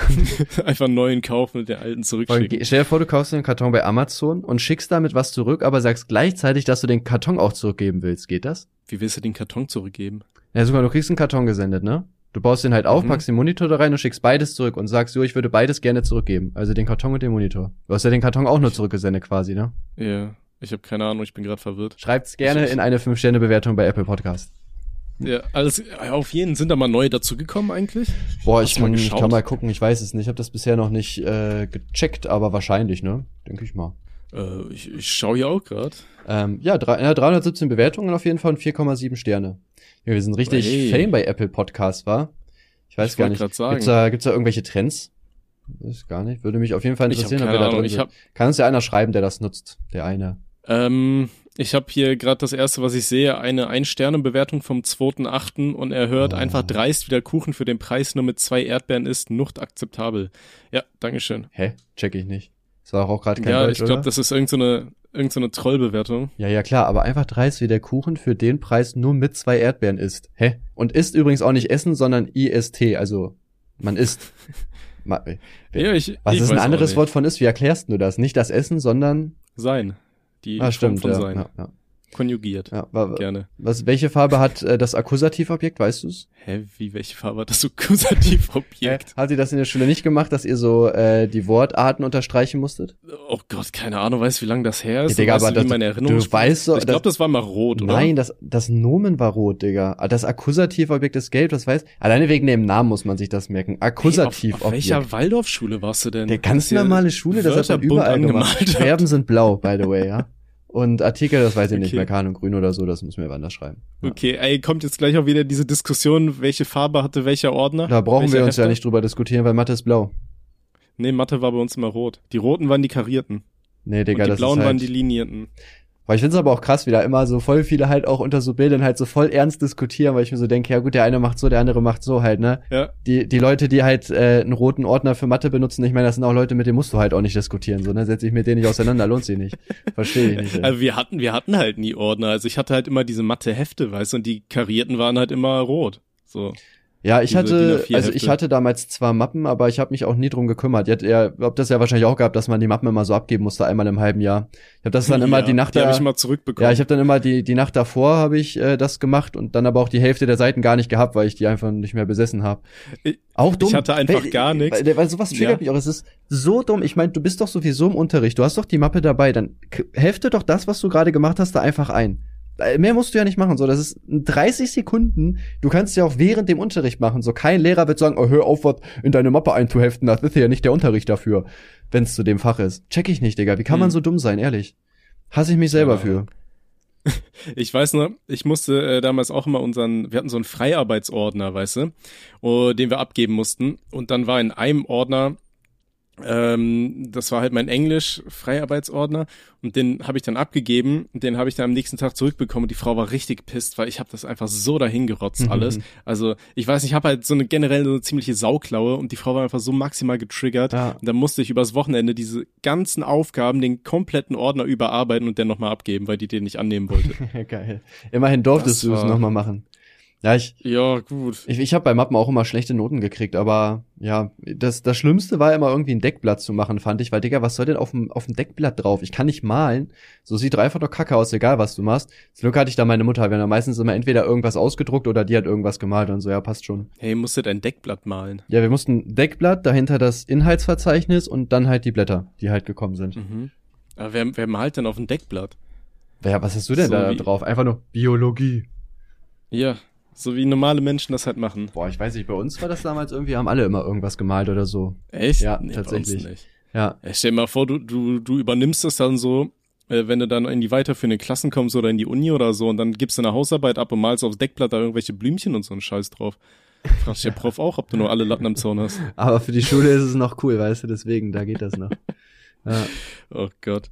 Einfach einen neuen kaufen und den alten zurückschicken. ge- Stell dir vor, du kaufst den Karton bei Amazon und schickst damit was zurück, aber sagst gleichzeitig, dass du den Karton auch zurückgeben willst. Geht das? Wie willst du den Karton zurückgeben? Ja, sogar, du kriegst einen Karton gesendet, ne? Du baust den halt auf, Mhm. packst den Monitor da rein und schickst beides zurück und sagst, jo, ich würde beides gerne zurückgeben. Also den Karton und den Monitor. Du hast ja den Karton auch nur zurückgesendet quasi, ne? Ja, ich habe keine Ahnung, ich bin gerade verwirrt. Schreibt's gerne in eine 5-Sterne-Bewertung bei Apple Podcast. Ja, alles auf jeden sind da mal neue dazugekommen eigentlich. Boah, Hast ich mal kann, ich kann mal gucken, ich weiß es nicht. Ich habe das bisher noch nicht äh, gecheckt, aber wahrscheinlich, ne? Denke ich mal. Äh, ich, ich schaue hier auch gerade. Ähm, ja, drei, ja, 317 Bewertungen auf jeden Fall und 4,7 Sterne. Ja, wir sind richtig Hey. Fame bei Apple Podcast, war? Ich weiß Ich gar nicht. Gibt's da, gibt's da irgendwelche Trends? Weiß gar nicht. Würde mich auf jeden Fall interessieren, keine ob wir da drin Ich sind. Kann uns ja einer schreiben, der das nutzt. Der eine. ähm, ich habe hier gerade das erste, was ich sehe, eine Ein-Sterne-Bewertung vom 2.8. und er hört Oh. einfach dreist, wie der Kuchen für den Preis nur mit zwei Erdbeeren ist, nucht akzeptabel. Ja, Dankeschön. Hä? Check ich nicht. Das war auch gerade kein Ja, Deutsch, ich glaube, das ist irgendeine so irgend so Trollbewertung. Ja, ja, klar, aber einfach dreist, wie der Kuchen für den Preis nur mit zwei Erdbeeren isst. Hä? Und isst übrigens auch nicht Essen, sondern IST, also man isst. Ma- äh, Ja, ich, Was ich ist ein anderes. Wort von ist? Wie erklärst du das? Nicht das Essen, sondern Sein. Die ah, Form stimmt, von ja, sein. ja, ja, Konjugiert. ja. Wa- Gerne. Was, welche Farbe hat äh, das Akkusativobjekt, weißt du's? Hä, wie, welche Farbe hat das Akkusativobjekt? Hat ihr das in der Schule nicht gemacht, dass ihr so äh, die Wortarten unterstreichen musstet? Oh Gott, keine Ahnung, weißt du, wie lange das her ist? Ja, Digga, aber du, das- meine Erinnerung du weißt so, Ich glaube, das- war mal rot, oder? Nein, das, das Nomen war rot, Digga. Ah, Das Akkusativobjekt ist gelb, das weiß. Alleine wegen dem Namen muss man sich das merken. Hey, auf, Akkusativobjekt. auf welcher Waldorfschule warst du denn? Der ganz normale Schule, das hat man überall gemacht. hat? Verben sind blau, by the way, ja. Und Artikel, das weiß ich nicht Okay. mehr, Kahn und Grün oder so, das muss mir anders schreiben. Ja. Okay, ey, kommt jetzt gleich auch wieder diese Diskussion, welche Farbe hatte welcher Ordner? Da brauchen wir uns ja Hefter? nicht drüber diskutieren, weil Mathe ist blau. Nee, Mathe war bei uns immer rot. Die roten waren die karierten. Nee, Digga, und die das blauen ist waren halt, die linierten. Weil ich find's aber auch krass, wie da immer so voll viele halt auch unter so Bildern halt so voll ernst diskutieren, weil ich mir so denke, ja gut, der eine macht so, der andere macht so halt, ne? Ja. Die, die Leute, die halt äh, einen roten Ordner für Mathe benutzen, ich meine, das sind auch Leute, mit denen musst du halt auch nicht diskutieren, so, ne? Setz ich mit denen nicht auseinander, lohnt sich nicht. Verstehe ich nicht. ey. Also wir hatten, wir hatten halt nie Ordner. Also ich hatte halt immer diese Mathe-Hefte, weißt du, und die karierten waren halt immer rot. So. Ja, ich Diese hatte, DIN A4 also ich hatte damals zwar Mappen, aber ich habe mich auch nie drum gekümmert. Ihr habt ja, habt das ja wahrscheinlich auch gehabt, dass man die Mappen immer so abgeben musste, einmal im halben Jahr. Ich habe das dann immer ja, die Nacht Die da, ich mal zurückbekommen. ja, ich habe dann immer die die Nacht davor habe ich äh, das gemacht und dann aber auch die Hälfte der Seiten gar nicht gehabt, weil ich die einfach nicht mehr besessen habe. Auch dumm. ich hatte einfach weil, gar nichts. Weil, weil sowas triggert Ja. mich auch. Es ist so dumm. Ich meine, du bist doch sowieso im Unterricht. Du hast doch die Mappe dabei. Dann hefte doch das, was du gerade gemacht hast, da einfach ein. Äh, Mehr musst du ja nicht machen. So, das ist 30 Sekunden. Du kannst ja auch während dem Unterricht machen. So, kein Lehrer wird sagen, oh, hör auf, was in deine Mappe einzuheften. Das ist ja nicht der Unterricht dafür, wenn es zu dem Fach ist. Check ich nicht, Digga. Wie kann man Hm. so dumm sein, ehrlich? Hasse ich mich selber Ja. für. Ich weiß noch, ich musste äh, damals auch immer unseren, wir hatten so einen Freiarbeitsordner, weißt du, oh, den wir abgeben mussten. Und dann war in einem Ordner ähm, das war halt mein Englisch-Freiarbeitsordner und den habe ich dann abgegeben und den habe ich dann am nächsten Tag zurückbekommen und die Frau war richtig pisst, weil ich habe das einfach so dahin gerotzt alles. Also ich weiß nicht, ich habe halt so eine generell so eine ziemliche Sauklaue und die Frau war einfach so maximal getriggert Ja. und dann musste ich übers Wochenende diese ganzen Aufgaben, den kompletten Ordner überarbeiten und den nochmal abgeben, weil die den nicht annehmen wollte. Geil. Immerhin durftest du es nochmal machen. Ja, ich, ja, gut. ich, ich habe bei Mappen auch immer schlechte Noten gekriegt, aber ja, das, das Schlimmste war immer irgendwie ein Deckblatt zu machen, fand ich, weil, Digga, was soll denn auf dem, auf dem Deckblatt drauf? Ich kann nicht malen. So sieht einfach nur kacke aus, egal was du machst. Zum Glück hatte ich da meine Mutter, wir haben da meistens immer entweder irgendwas ausgedruckt oder die hat irgendwas gemalt und so, ja, passt schon. Hey, musstet ein Deckblatt malen. Ja, wir mussten Deckblatt, dahinter das Inhaltsverzeichnis und dann halt die Blätter, die halt gekommen sind. Mhm. Aber wer, wer malt denn auf ein Deckblatt? Ja, was hast du denn So da drauf? Einfach nur Biologie. Ja, so wie normale Menschen das halt machen. Boah, ich weiß nicht, bei uns war das damals irgendwie, haben alle immer irgendwas gemalt oder so. Echt? Ja, uns tatsächlich. nicht. Ja, Ja, stell dir mal vor, du, du, du übernimmst das dann so, äh, wenn du dann in die weiterführenden Klassen kommst oder in die Uni oder so und dann gibst du eine Hausarbeit ab und malst aufs Deckblatt da irgendwelche Blümchen und so einen Scheiß drauf. Fragt sich der Prof auch, ob du nur alle Latten am Zaun hast. aber für die Schule ist es noch cool, weißt du, deswegen, da geht das noch. Ja. Oh Gott.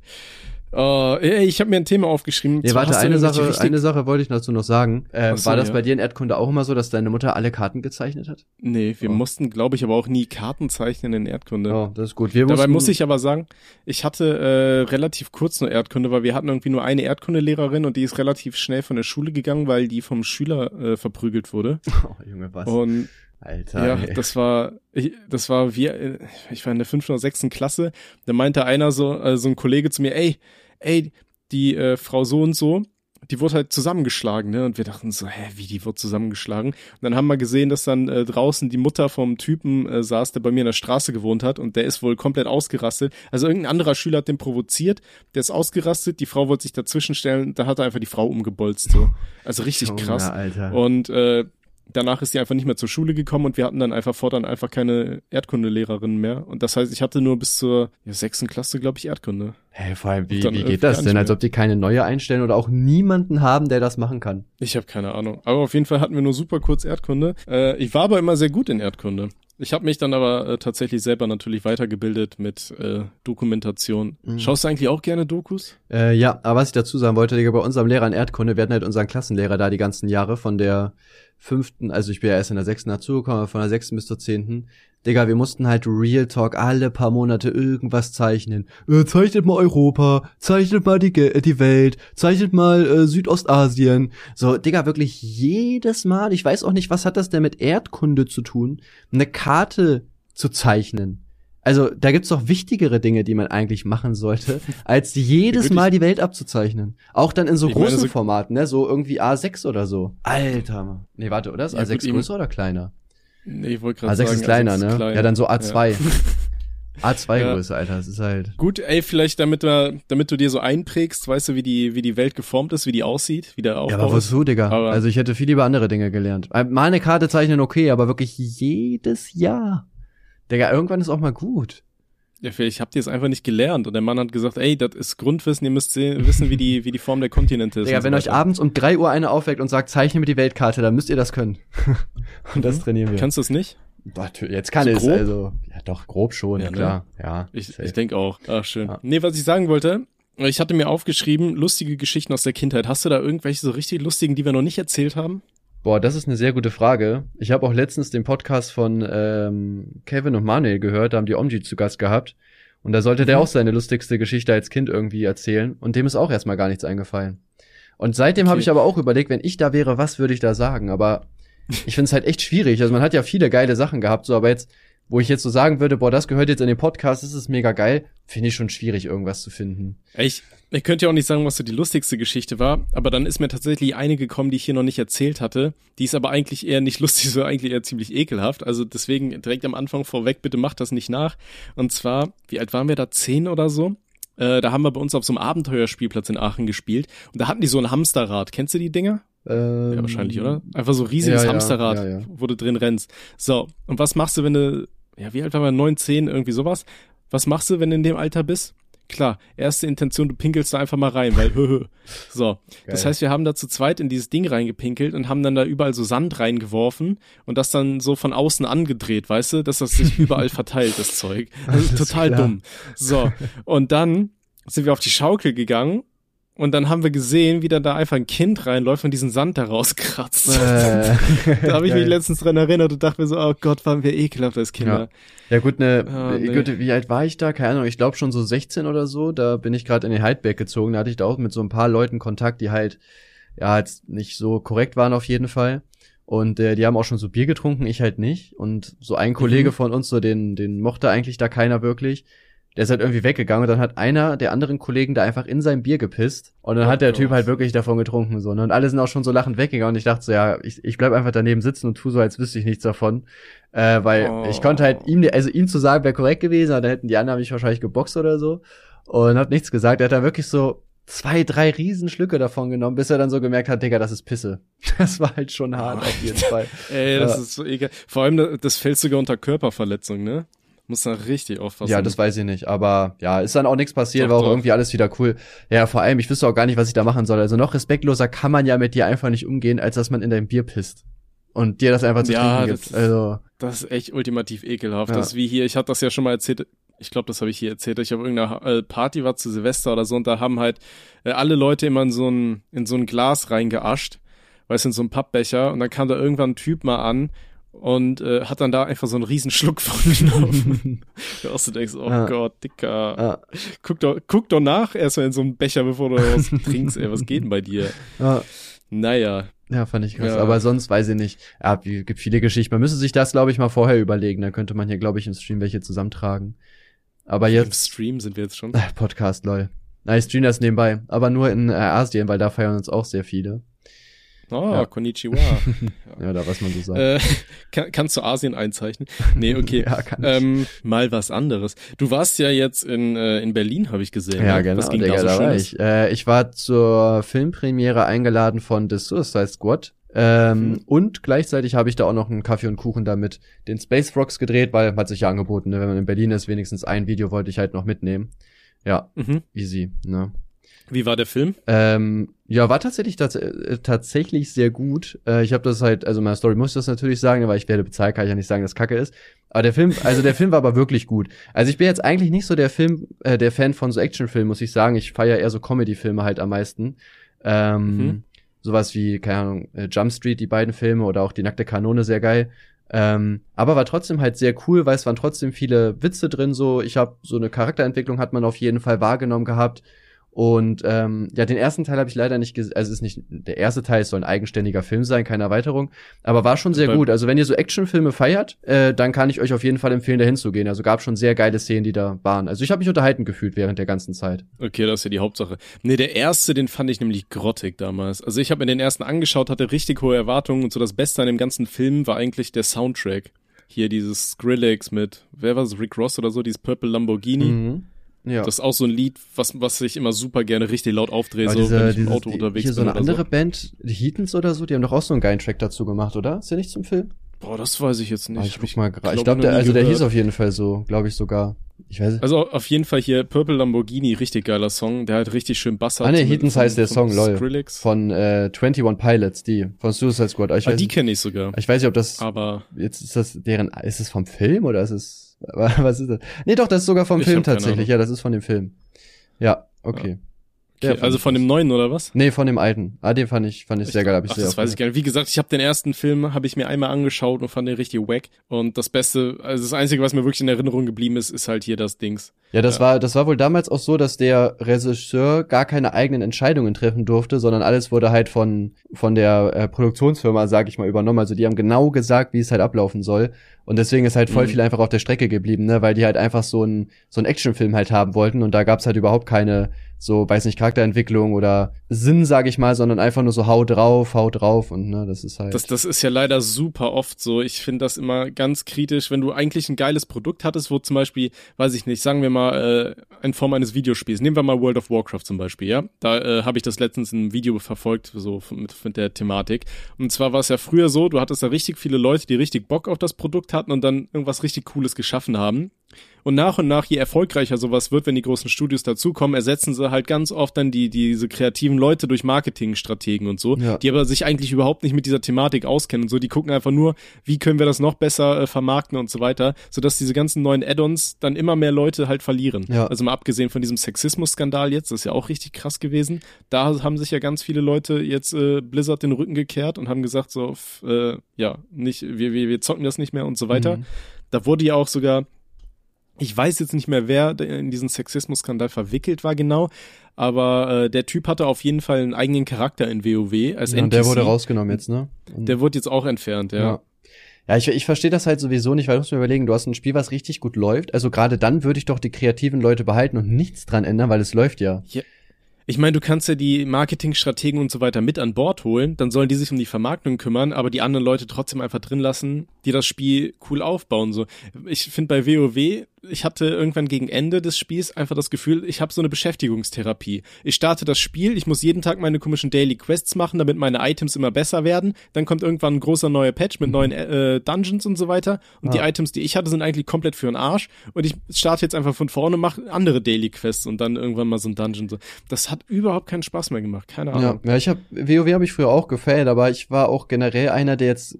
Oh, ey, ich habe mir ein Thema aufgeschrieben. Nee, warte, eine Sache, eine Sache wollte ich dazu noch sagen. Äh, Ach so, war das ja. bei dir in Erdkunde auch immer so, dass deine Mutter alle Karten gezeichnet hat? Nee, wir Oh. mussten, glaube ich, aber auch nie Karten zeichnen in Erdkunde. Oh, das ist gut. Wir Dabei muss ich aber sagen, ich hatte äh, relativ kurz nur Erdkunde, weil wir hatten irgendwie nur eine Erdkundelehrerin und die ist relativ schnell von der Schule gegangen, weil die vom Schüler äh, verprügelt wurde. Oh, Junge, was? Und Alter. ja, ey. das war, ich, das war wie, äh, ich war in der fünften oder sechsten Klasse, da meinte einer so, äh, so ein Kollege zu mir, ey, ey, die äh, Frau so und so, die wurde halt zusammengeschlagen, ne? Und wir dachten so, hä, wie die wird zusammengeschlagen? Und dann haben wir gesehen, dass dann äh, draußen die Mutter vom Typen äh, saß, der bei mir in der Straße gewohnt hat und der ist wohl komplett ausgerastet. Also irgendein anderer Schüler hat den provoziert, der ist ausgerastet, die Frau wollte sich dazwischen stellen, da hat er einfach die Frau umgebolzt so. Also richtig krass. Alter. Und äh, danach ist sie einfach nicht mehr zur Schule gekommen und wir hatten dann einfach fortan einfach keine Erdkundelehrerin mehr. Und das heißt, ich hatte nur bis zur ja, sechsten Klasse, glaube ich, Erdkunde. Hä, vor allem, wie, wie irgendwie geht das denn? Als ob die keine neue einstellen oder auch niemanden haben, der das machen kann. Ich habe keine Ahnung. Aber auf jeden Fall hatten wir nur super kurz Erdkunde. Äh, ich war aber immer sehr gut in Erdkunde. Ich habe mich dann aber äh, tatsächlich selber natürlich weitergebildet mit äh, Dokumentation. Mhm. Schaust du eigentlich auch gerne Dokus? Äh, ja, aber was ich dazu sagen wollte, Digga, bei unserem Lehrer in Erdkunde, wir hatten halt unseren Klassenlehrer da die ganzen Jahre von der fünften, also ich bin ja erst in der sechsten dazugekommen, von der sechsten bis zur zehnten. Digga, wir mussten halt Real Talk alle paar Monate irgendwas zeichnen. Äh, zeichnet mal Europa, zeichnet mal die, äh, die Welt, zeichnet mal äh, Südostasien. So, Digga, wirklich jedes Mal. Ich weiß auch nicht, was hat das denn mit Erdkunde zu tun, eine Karte zu zeichnen. Also, da gibt's doch wichtigere Dinge, die man eigentlich machen sollte, als jedes? Mal die Welt abzuzeichnen. Auch dann in so Ich meine, großen so- Formaten, ne? So irgendwie A6 oder so. Alter, Mann. Nee, warte, oder? Ist Ja, A6 gut, ihm- größer oder kleiner? Nee, ich wollte gerade A6 sagen. ist kleiner, A6 ist ne? klein. Ja, dann so A2. Ja. A2 Ja. Größe, Alter. Das ist halt. Gut, ey, vielleicht damit, wir, damit du dir so einprägst, weißt du, wie die, wie die Welt geformt ist, wie die aussieht, wie der Aufbau Ja, aber wozu, Digga? Aber- also ich hätte viel lieber andere Dinge gelernt. Äh, Mal eine Karte zeichnen, okay, aber wirklich jedes Jahr. Digga, irgendwann ist auch mal gut. Ja, vielleicht habt ihr es einfach nicht gelernt. Und der Mann hat gesagt, ey, das ist Grundwissen, ihr müsst sehen, wissen, wie die, wie die Form der Kontinente ist. Digga, und so wenn euch abends um 3 Uhr einer aufweckt und sagt, zeichne mir die Weltkarte, dann müsst ihr das können. und das Mhm. trainieren wir. Kannst du es nicht? Jetzt kann So es, grob? also. Ja, doch, grob schon, Ja, ne? klar. Ja. Ich, safe. ich denke auch. Ach, schön. Ja. Nee, was ich sagen wollte, ich hatte mir aufgeschrieben, lustige Geschichten aus der Kindheit. Hast du da irgendwelche so richtig lustigen, die wir noch nicht erzählt haben? Boah, das ist eine sehr gute Frage. Ich habe auch letztens den Podcast von ähm, Kevin und Manuel gehört, da haben die Omji zu Gast gehabt. Und da sollte der Mhm. auch seine lustigste Geschichte als Kind irgendwie erzählen. Und dem ist auch erstmal gar nichts eingefallen. Und seitdem habe Okay. ich aber auch überlegt, wenn ich da wäre, was würde ich da sagen? Aber ich finde es halt echt schwierig. Also man hat ja viele geile Sachen gehabt, so, aber jetzt, wo ich jetzt so sagen würde, boah, das gehört jetzt in den Podcast, das ist mega geil, finde ich schon schwierig, irgendwas zu finden. Ich, ich könnte ja auch nicht sagen, was so die lustigste Geschichte war, aber dann ist mir tatsächlich eine gekommen, die ich hier noch nicht erzählt hatte. Die ist aber eigentlich eher nicht lustig, sondern eigentlich eher ziemlich ekelhaft. Also deswegen direkt am Anfang vorweg, bitte macht das nicht nach. Und zwar, wie alt waren wir da? Zehn oder so? Äh, da haben wir bei uns auf so einem Abenteuerspielplatz in Aachen gespielt. Und da hatten die so ein Hamsterrad. Kennst du die Dinger? Ähm, Ja, wahrscheinlich, oder? Einfach so riesiges ja, Hamsterrad, ja, ja. wo du drin rennst. So, und was machst du, wenn du, ja, wie alt waren wir? Neun, zehn, irgendwie sowas? Was machst du, wenn du in dem Alter bist? Klar, erste Intention, du pinkelst da einfach mal rein, weil so. Das heißt, wir haben da zu zweit in dieses Ding reingepinkelt und haben dann da überall so Sand reingeworfen und das dann so von außen angedreht, weißt du, dass das sich überall verteilt, das Zeug. Das ist total klar. dumm. So. Und dann sind wir auf die Schaukel gegangen und dann haben wir gesehen, wie dann da einfach ein Kind reinläuft und diesen Sand da rauskratzt. Äh, da habe ich mich letztens dran erinnert und dachte mir so, oh Gott, waren wir ekelhaft als Kinder. Ja gut, ne, Ah, nee. gut, wie alt war ich da? Keine Ahnung, ich glaube schon so 16 oder so. Da bin ich gerade in den Heidberg gezogen. Da hatte ich da auch mit so ein paar Leuten Kontakt, die halt, ja, jetzt nicht so korrekt waren auf jeden Fall. Und äh, die haben auch schon so Bier getrunken, ich halt nicht. Und so ein Kollege Mhm. von uns, so den, den mochte eigentlich da keiner wirklich. Der ist halt irgendwie weggegangen und dann hat einer der anderen Kollegen da einfach in sein Bier gepisst. Und dann Oh hat der Typ Gott. halt wirklich davon getrunken. so ne? Und alle sind auch schon so lachend weggegangen. Und ich dachte so, ja, ich, ich bleib einfach daneben sitzen und tu so, als wüsste ich nichts davon. Äh, weil Oh. ich konnte halt ihm, also ihm zu sagen, wäre korrekt gewesen, aber dann hätten die anderen mich wahrscheinlich geboxt oder so. Und hat nichts gesagt. Er hat da wirklich so zwei, drei Riesenschlücke davon genommen, bis er dann so gemerkt hat, Digga, das ist Pisse. Das war halt schon hart auf jeden Fall. Ey, das Ja. ist so egal. Vor allem, das fällt sogar unter Körperverletzung, ne? Muss da richtig aufpassen. Ja, das weiß ich nicht. Aber ja, ist dann auch nichts passiert, Doch, war auch doch. irgendwie alles wieder cool. Ja, vor allem, ich wüsste auch gar nicht, was ich da machen soll. Also noch respektloser kann man ja mit dir einfach nicht umgehen, als dass man in dein Bier pisst. Und dir das einfach zu Ja, trinken gibt. Also, Das ist echt ultimativ ekelhaft. Ja. Das ist wie hier, ich hatte das ja schon mal erzählt, ich glaube, das habe ich hier erzählt, ich auf irgendeiner äh, Party war zu Silvester oder so und da haben halt äh, alle Leute immer in so ein, in so ein Glas reingeascht, weißt du, in so ein Pappbecher und dann kam da irgendwann ein Typ mal an und äh, hat dann da einfach so einen riesen Schluck von genommen. du auch so denkst, oh Ja. Gott, Dicker. ja, Guck doch, guck doch nach erstmal in so einen Becher, bevor du was trinkst, ey, was geht denn bei dir? ja, Naja, ja, fand ich krass. Ja. Aber sonst weiß ich nicht. Ja, gibt viele Geschichten. Man müsste sich das, glaube ich, mal vorher überlegen. Dann könnte man hier, glaube ich, im Stream welche zusammentragen. Aber im jetzt, Stream sind wir jetzt schon. Podcast, lol. Na, ich stream das nebenbei. Aber nur in äh, Asien, weil da feiern uns auch sehr viele. Oh, Ja. konnichiwa. Ja, da was man so sagt. äh, kann, kannst du Asien einzeichnen? Nee, okay. Ja, kann ich. ähm, mal was anderes. Du warst ja jetzt in, äh, in Berlin, habe ich gesehen. Ja, ne? genau, Was ging Digga, da so da war ich. Äh, ich war zur Filmpremiere eingeladen von The Suicide Squad. Ähm, Mhm. Und gleichzeitig habe ich da auch noch einen Kaffee und Kuchen damit den Space Frogs gedreht, weil hat sich ja angeboten, ne? wenn man in Berlin ist, wenigstens ein Video wollte ich halt noch mitnehmen. Ja, Mhm. easy, ne? Wie war der Film? Ähm, ja, war tatsächlich tats äh, tatsächlich sehr gut. Äh, ich habe das halt, also meine Story muss ich das natürlich sagen, weil ich werde bezahlt, kann ich ja nicht sagen, dass Kacke ist. Aber der Film, also der Film war aber wirklich gut. Also ich bin jetzt eigentlich nicht so der Film, äh, der Fan von so Actionfilmen, muss ich sagen. Ich feiere eher so Comedy-Filme halt am meisten. Ähm, Mhm. Sowas wie, keine Ahnung, äh, Jump Street, die beiden Filme oder auch die nackte Kanone sehr geil. Ähm, aber war trotzdem halt sehr cool, weil es waren trotzdem viele Witze drin. So, ich habe so eine Charakterentwicklung hat man auf jeden Fall wahrgenommen gehabt. Und ähm, ja, den ersten Teil habe ich leider nicht gesehen. Also es ist nicht der erste Teil, es soll ein eigenständiger Film sein, keine Erweiterung. Aber war schon sehr gut. Also wenn ihr so Actionfilme feiert, äh, dann kann ich euch auf jeden Fall empfehlen, da hinzugehen. Also gab schon sehr geile Szenen, die da waren. Also ich habe mich unterhalten gefühlt während der ganzen Zeit. Okay, das ist ja die Hauptsache. Nee, der erste, den fand ich nämlich grottig damals. Also ich habe mir den ersten angeschaut, hatte richtig hohe Erwartungen und so das Beste an dem ganzen Film war eigentlich der Soundtrack. Hier dieses Skrillex mit, wer war es, Rick Ross oder so, dieses Purple Lamborghini. Mhm. Ja. Das ist auch so ein Lied, was, was ich immer super gerne richtig laut aufdrehe, so wenn ich im Auto die, unterwegs hier so bin eine oder andere Band, die Heatons oder so, die haben doch auch so einen geilen Track dazu gemacht, oder? Ist der nicht zum Film? Boah, das weiß ich jetzt nicht. Ah, ich guck mal gerade. glaub, Ich glaube, noch der, also der hieß auf jeden Fall so, glaube ich sogar. Ich weiß nicht. Also auf jeden Fall hier Purple Lamborghini, richtig geiler Song, der halt richtig schön Bass hat. Ah, so mit- Heatons heißt der Song, lol. Skrillex. Von äh, 21 Pilots, die, von Suicide Squad. Ah, Ich ah, weiß, die kenne ich sogar. ich weiß nicht, ob das, Aber jetzt ist das deren, ist es vom Film oder ist es, was ist das? Nee, doch, das ist sogar vom Ich Film tatsächlich. Ja, das ist von dem Film. Ja, okay. Der okay, fand also ich von dem neuen oder was? Nee, von dem alten. Ah, den fand ich, fand ich sehr geil, hab ich Ach, sehr das weiß ich gar nicht. Wie gesagt, ich habe den ersten Film, habe ich mir einmal angeschaut und fand den richtig wack. Und das Beste, also das Einzige, was mir wirklich in Erinnerung geblieben ist, ist halt hier das Dings. Ja, das Ja. war, das war wohl damals auch so, dass der Regisseur gar keine eigenen Entscheidungen treffen durfte, sondern alles wurde halt von, von der äh, Produktionsfirma, sag ich mal, übernommen. Also die haben genau gesagt, wie es halt ablaufen soll. Und deswegen ist halt voll Mhm. viel einfach auf der Strecke geblieben, ne, weil die halt einfach so ein so ein Actionfilm halt haben wollten und da gab's halt überhaupt keine so, weiß nicht, Charakterentwicklung oder Sinn, sag ich mal, sondern einfach nur so hau drauf, hau drauf und ne, das ist halt. Das, das ist ja leider super oft so. Ich finde das immer ganz kritisch, wenn du eigentlich ein geiles Produkt hattest, wo zum Beispiel, weiß ich nicht, sagen wir mal, äh, in Form eines Videospiels. Nehmen wir mal World of Warcraft zum Beispiel, ja. Da äh, habe ich das letztens in einem Video verfolgt, so mit, mit der Thematik. Und zwar war es ja früher so, du hattest da richtig viele Leute, die richtig Bock auf das Produkt hatten und dann irgendwas richtig Cooles geschaffen haben. Und nach und nach, je erfolgreicher sowas wird, wenn die großen Studios dazukommen, ersetzen sie halt ganz oft dann die, diese kreativen Leute durch Marketingstrategen und so, Ja. die aber sich eigentlich überhaupt nicht mit dieser Thematik auskennen und so. Die gucken einfach nur, wie können wir das noch besser äh, vermarkten und so weiter, sodass diese ganzen neuen Add-ons dann immer mehr Leute halt verlieren. Ja. Also mal abgesehen von diesem Sexismus-Skandal jetzt, das ist ja auch richtig krass gewesen. Da haben sich ja ganz viele Leute jetzt äh, Blizzard den Rücken gekehrt und haben gesagt, so, äh, ja, nicht, wir, wir, wir zocken das nicht mehr und so weiter. Mhm. Da wurde ja auch sogar, ich weiß jetzt nicht mehr, wer in diesen Sexismus-Skandal verwickelt war genau, aber äh, der Typ hatte auf jeden Fall einen eigenen Charakter in WoW als Ja, und der NPC. wurde rausgenommen jetzt, ne? Und- Der wurde jetzt auch entfernt, ja. Ja. Ja, ich, ich verstehe das halt sowieso nicht, weil du musst mir überlegen, du hast ein Spiel, was richtig gut läuft. Also gerade dann würde ich doch die kreativen Leute behalten und nichts dran ändern, weil es läuft ja. Ich meine, du kannst ja die Marketingstrategen und so weiter mit an Bord holen, dann sollen die sich um die Vermarktung kümmern, aber die anderen Leute trotzdem einfach drin lassen, die das Spiel cool aufbauen. So, ich finde bei WoW, ich hatte irgendwann gegen Ende des Spiels einfach das Gefühl, ich habe so eine Beschäftigungstherapie. Ich starte das Spiel, ich muss jeden Tag meine komischen Daily Quests machen, damit meine Items immer besser werden. Dann kommt irgendwann ein großer neuer Patch mit neuen äh, Dungeons und so weiter. Und Ja. die Items, die ich hatte, sind eigentlich komplett für den Arsch. Und ich starte jetzt einfach von vorne, mache andere Daily Quests und dann irgendwann mal so ein Dungeon. So. Das hat überhaupt keinen Spaß mehr gemacht. Keine Ja, Ahnung. ja ich habe WoW habe ich früher auch gefeiert, aber ich war auch generell einer, der jetzt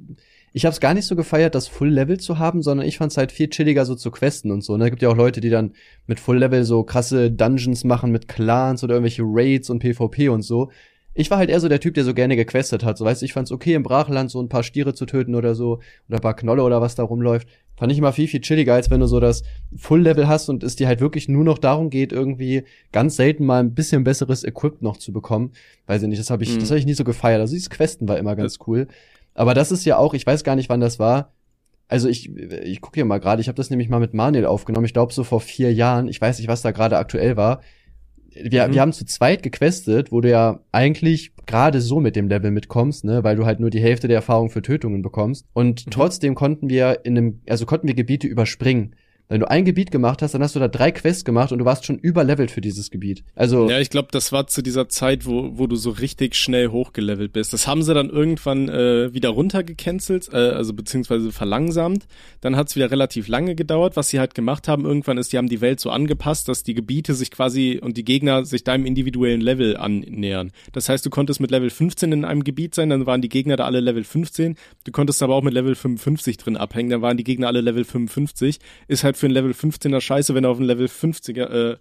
ich habe es gar nicht so gefeiert, das Full Level zu haben, sondern ich fand es halt viel chilliger so zu questen und so. Ne? Es gibt ja auch Leute, die dann mit Full Level so krasse Dungeons machen mit Clans oder irgendwelche Raids und PvP und so. Ich war halt eher so der Typ, der so gerne gequestet hat. So weißt du, ich fand's okay im Brachland so ein paar Stiere zu töten oder so oder ein paar Knolle oder was da rumläuft. Fand ich immer viel viel chilliger, als wenn du so das Full Level hast und es dir halt wirklich nur noch darum geht, irgendwie ganz selten mal ein bisschen besseres Equip noch zu bekommen. Weiß ich nicht, das habe ich Mhm. das habe ich nie so gefeiert. Also dieses Questen war immer ganz cool. Aber das ist ja auch, ich weiß gar nicht, wann das war. Also ich, ich gucke hier mal gerade, ich habe das nämlich mal mit Manuel aufgenommen, ich glaube so vor vier Jahren, ich weiß nicht, was da gerade aktuell war. Wir, Mhm. wir haben zu zweit gequestet, wo du ja eigentlich gerade so mit dem Level mitkommst, ne, weil du halt nur die Hälfte der Erfahrung für Tötungen bekommst. Und Mhm. trotzdem konnten wir in einem, also konnten wir Gebiete überspringen. Wenn du ein Gebiet gemacht hast, dann hast du da drei Quests gemacht und du warst schon überlevelt für dieses Gebiet. Also Ja, ich glaube, das war zu dieser Zeit, wo, wo du so richtig schnell hochgelevelt bist. Das haben sie dann irgendwann äh, wieder runtergecancelt, äh, also beziehungsweise verlangsamt. Dann hat's wieder relativ lange gedauert. Was sie halt gemacht haben irgendwann ist, die haben die Welt so angepasst, dass die Gebiete sich quasi und die Gegner sich deinem individuellen Level annähern. Das heißt, du konntest mit Level 15 in einem Gebiet sein, dann waren die Gegner da alle Level 15. Du konntest aber auch mit Level 55 drin abhängen, dann waren die Gegner alle Level 55. Ist halt für ein Level 15er scheiße, wenn du auf ein Level 50er äh,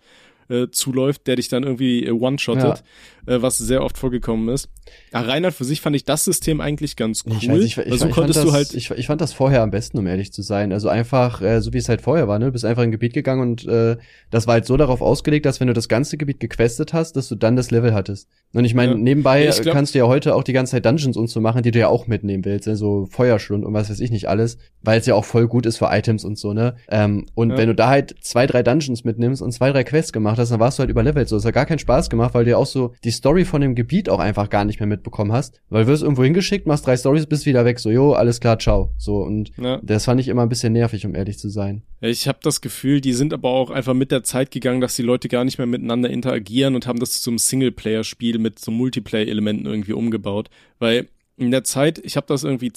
äh, zuläuft, der dich dann irgendwie äh, one-shottet, äh, was sehr oft vorgekommen ist. Ja, Reinhard, für sich fand ich das System eigentlich ganz cool. Ich weiß, ich, ich, weil so ich, konntest fand du das, halt, ich, ich fand das vorher am besten, um ehrlich zu sein. Also einfach, äh, so wie es halt vorher war, ne? Du bist einfach in ein Gebiet gegangen und äh, das war halt so darauf ausgelegt, dass wenn du das ganze Gebiet gequestet hast, dass du dann das Level hattest. Und ich meine, Ja. nebenbei glaub- kannst du ja heute auch die ganze Zeit Dungeons und so machen, die du ja auch mitnehmen willst, also Feuerschlund und was weiß ich nicht alles, weil es ja auch voll gut ist für Items und so, ne? Ähm, und Ja. wenn du da halt zwei, drei Dungeons mitnimmst und zwei, drei Quests gemacht hast, dann warst du halt überlevelt. So, das hat gar keinen Spaß gemacht, weil du ja auch so die Story von dem Gebiet auch einfach gar nicht mehr mitbekommen hast. Weil du wirst irgendwo hingeschickt, machst drei Stories, bist wieder weg. So, jo, alles klar, ciao. So, und ja, das fand ich immer ein bisschen nervig, um ehrlich zu sein. ich habe das Gefühl, die sind aber auch einfach mit der Zeit gegangen, dass die Leute gar nicht mehr miteinander interagieren und haben das zum Singleplayer-Spiel mit so Multiplayer-Elementen irgendwie umgebaut. Weil in der Zeit, ich habe das irgendwie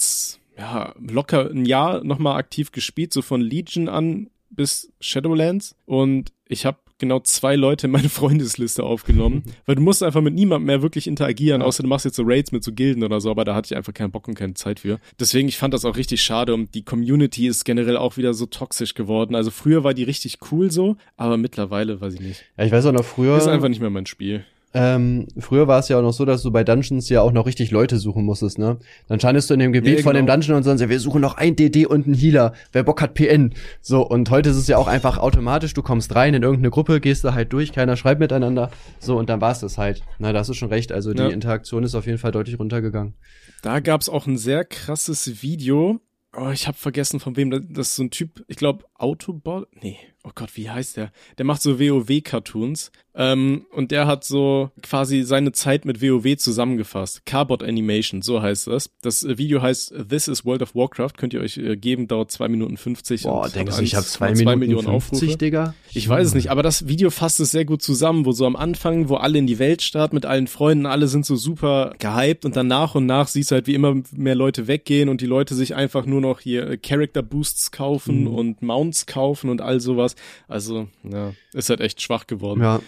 ja, locker ein Jahr nochmal aktiv gespielt, so von Legion an bis Shadowlands und ich habe genau zwei Leute in meine Freundesliste aufgenommen, weil du musst einfach mit niemandem mehr wirklich interagieren, Ja. außer du machst jetzt so Raids mit so Gilden oder so, aber da hatte ich einfach keinen Bock und keine Zeit für. Deswegen, ich fand das auch richtig schade und die Community ist generell auch wieder so toxisch geworden. Also früher war die richtig cool so, aber mittlerweile weiß ich nicht. Ja, ich weiß auch noch früher. Ist einfach nicht mehr mein Spiel. Ähm, früher war es ja auch noch so, dass du bei Dungeons ja auch noch richtig Leute suchen musstest, ne? Dann standest du in dem Gebiet Ja, von dem genau. Dungeon und sonst, ja, wir suchen noch ein DD und einen Healer. Wer Bock hat PN? So, und heute ist es ja auch einfach automatisch, du kommst rein in irgendeine Gruppe, gehst da halt durch, keiner schreibt miteinander. So, und dann war's das halt. Na, da hast du schon recht. Also die Ja. Interaktion ist auf jeden Fall deutlich runtergegangen. Da gab's auch ein sehr krasses Video. Oh, ich habe vergessen von wem. Das das ist so ein Typ, ich glaube Autobot. Nee, oh Gott, wie heißt der? Der macht so WoW-Cartoons. Ähm, und der hat so quasi seine Zeit mit WoW zusammengefasst. Carbot Animation, so heißt das. Das äh, Video heißt This is World of Warcraft. Könnt ihr euch äh, geben, dauert zwei Minuten 50. Boah, denkst du, ich habe zwei Minuten Millionen 50, Aufrufe. Digga? Ich weiß es nicht, aber das Video fasst es sehr gut zusammen, wo so am Anfang, wo alle in die Welt starten mit allen Freunden, alle sind so super gehypt und dann nach und nach siehst du halt, wie immer mehr Leute weggehen und die Leute sich einfach nur noch hier äh, Character Boosts kaufen Mhm. und Mounts kaufen und all sowas. Sowas. Also, ja, ist halt echt schwach geworden. Ja.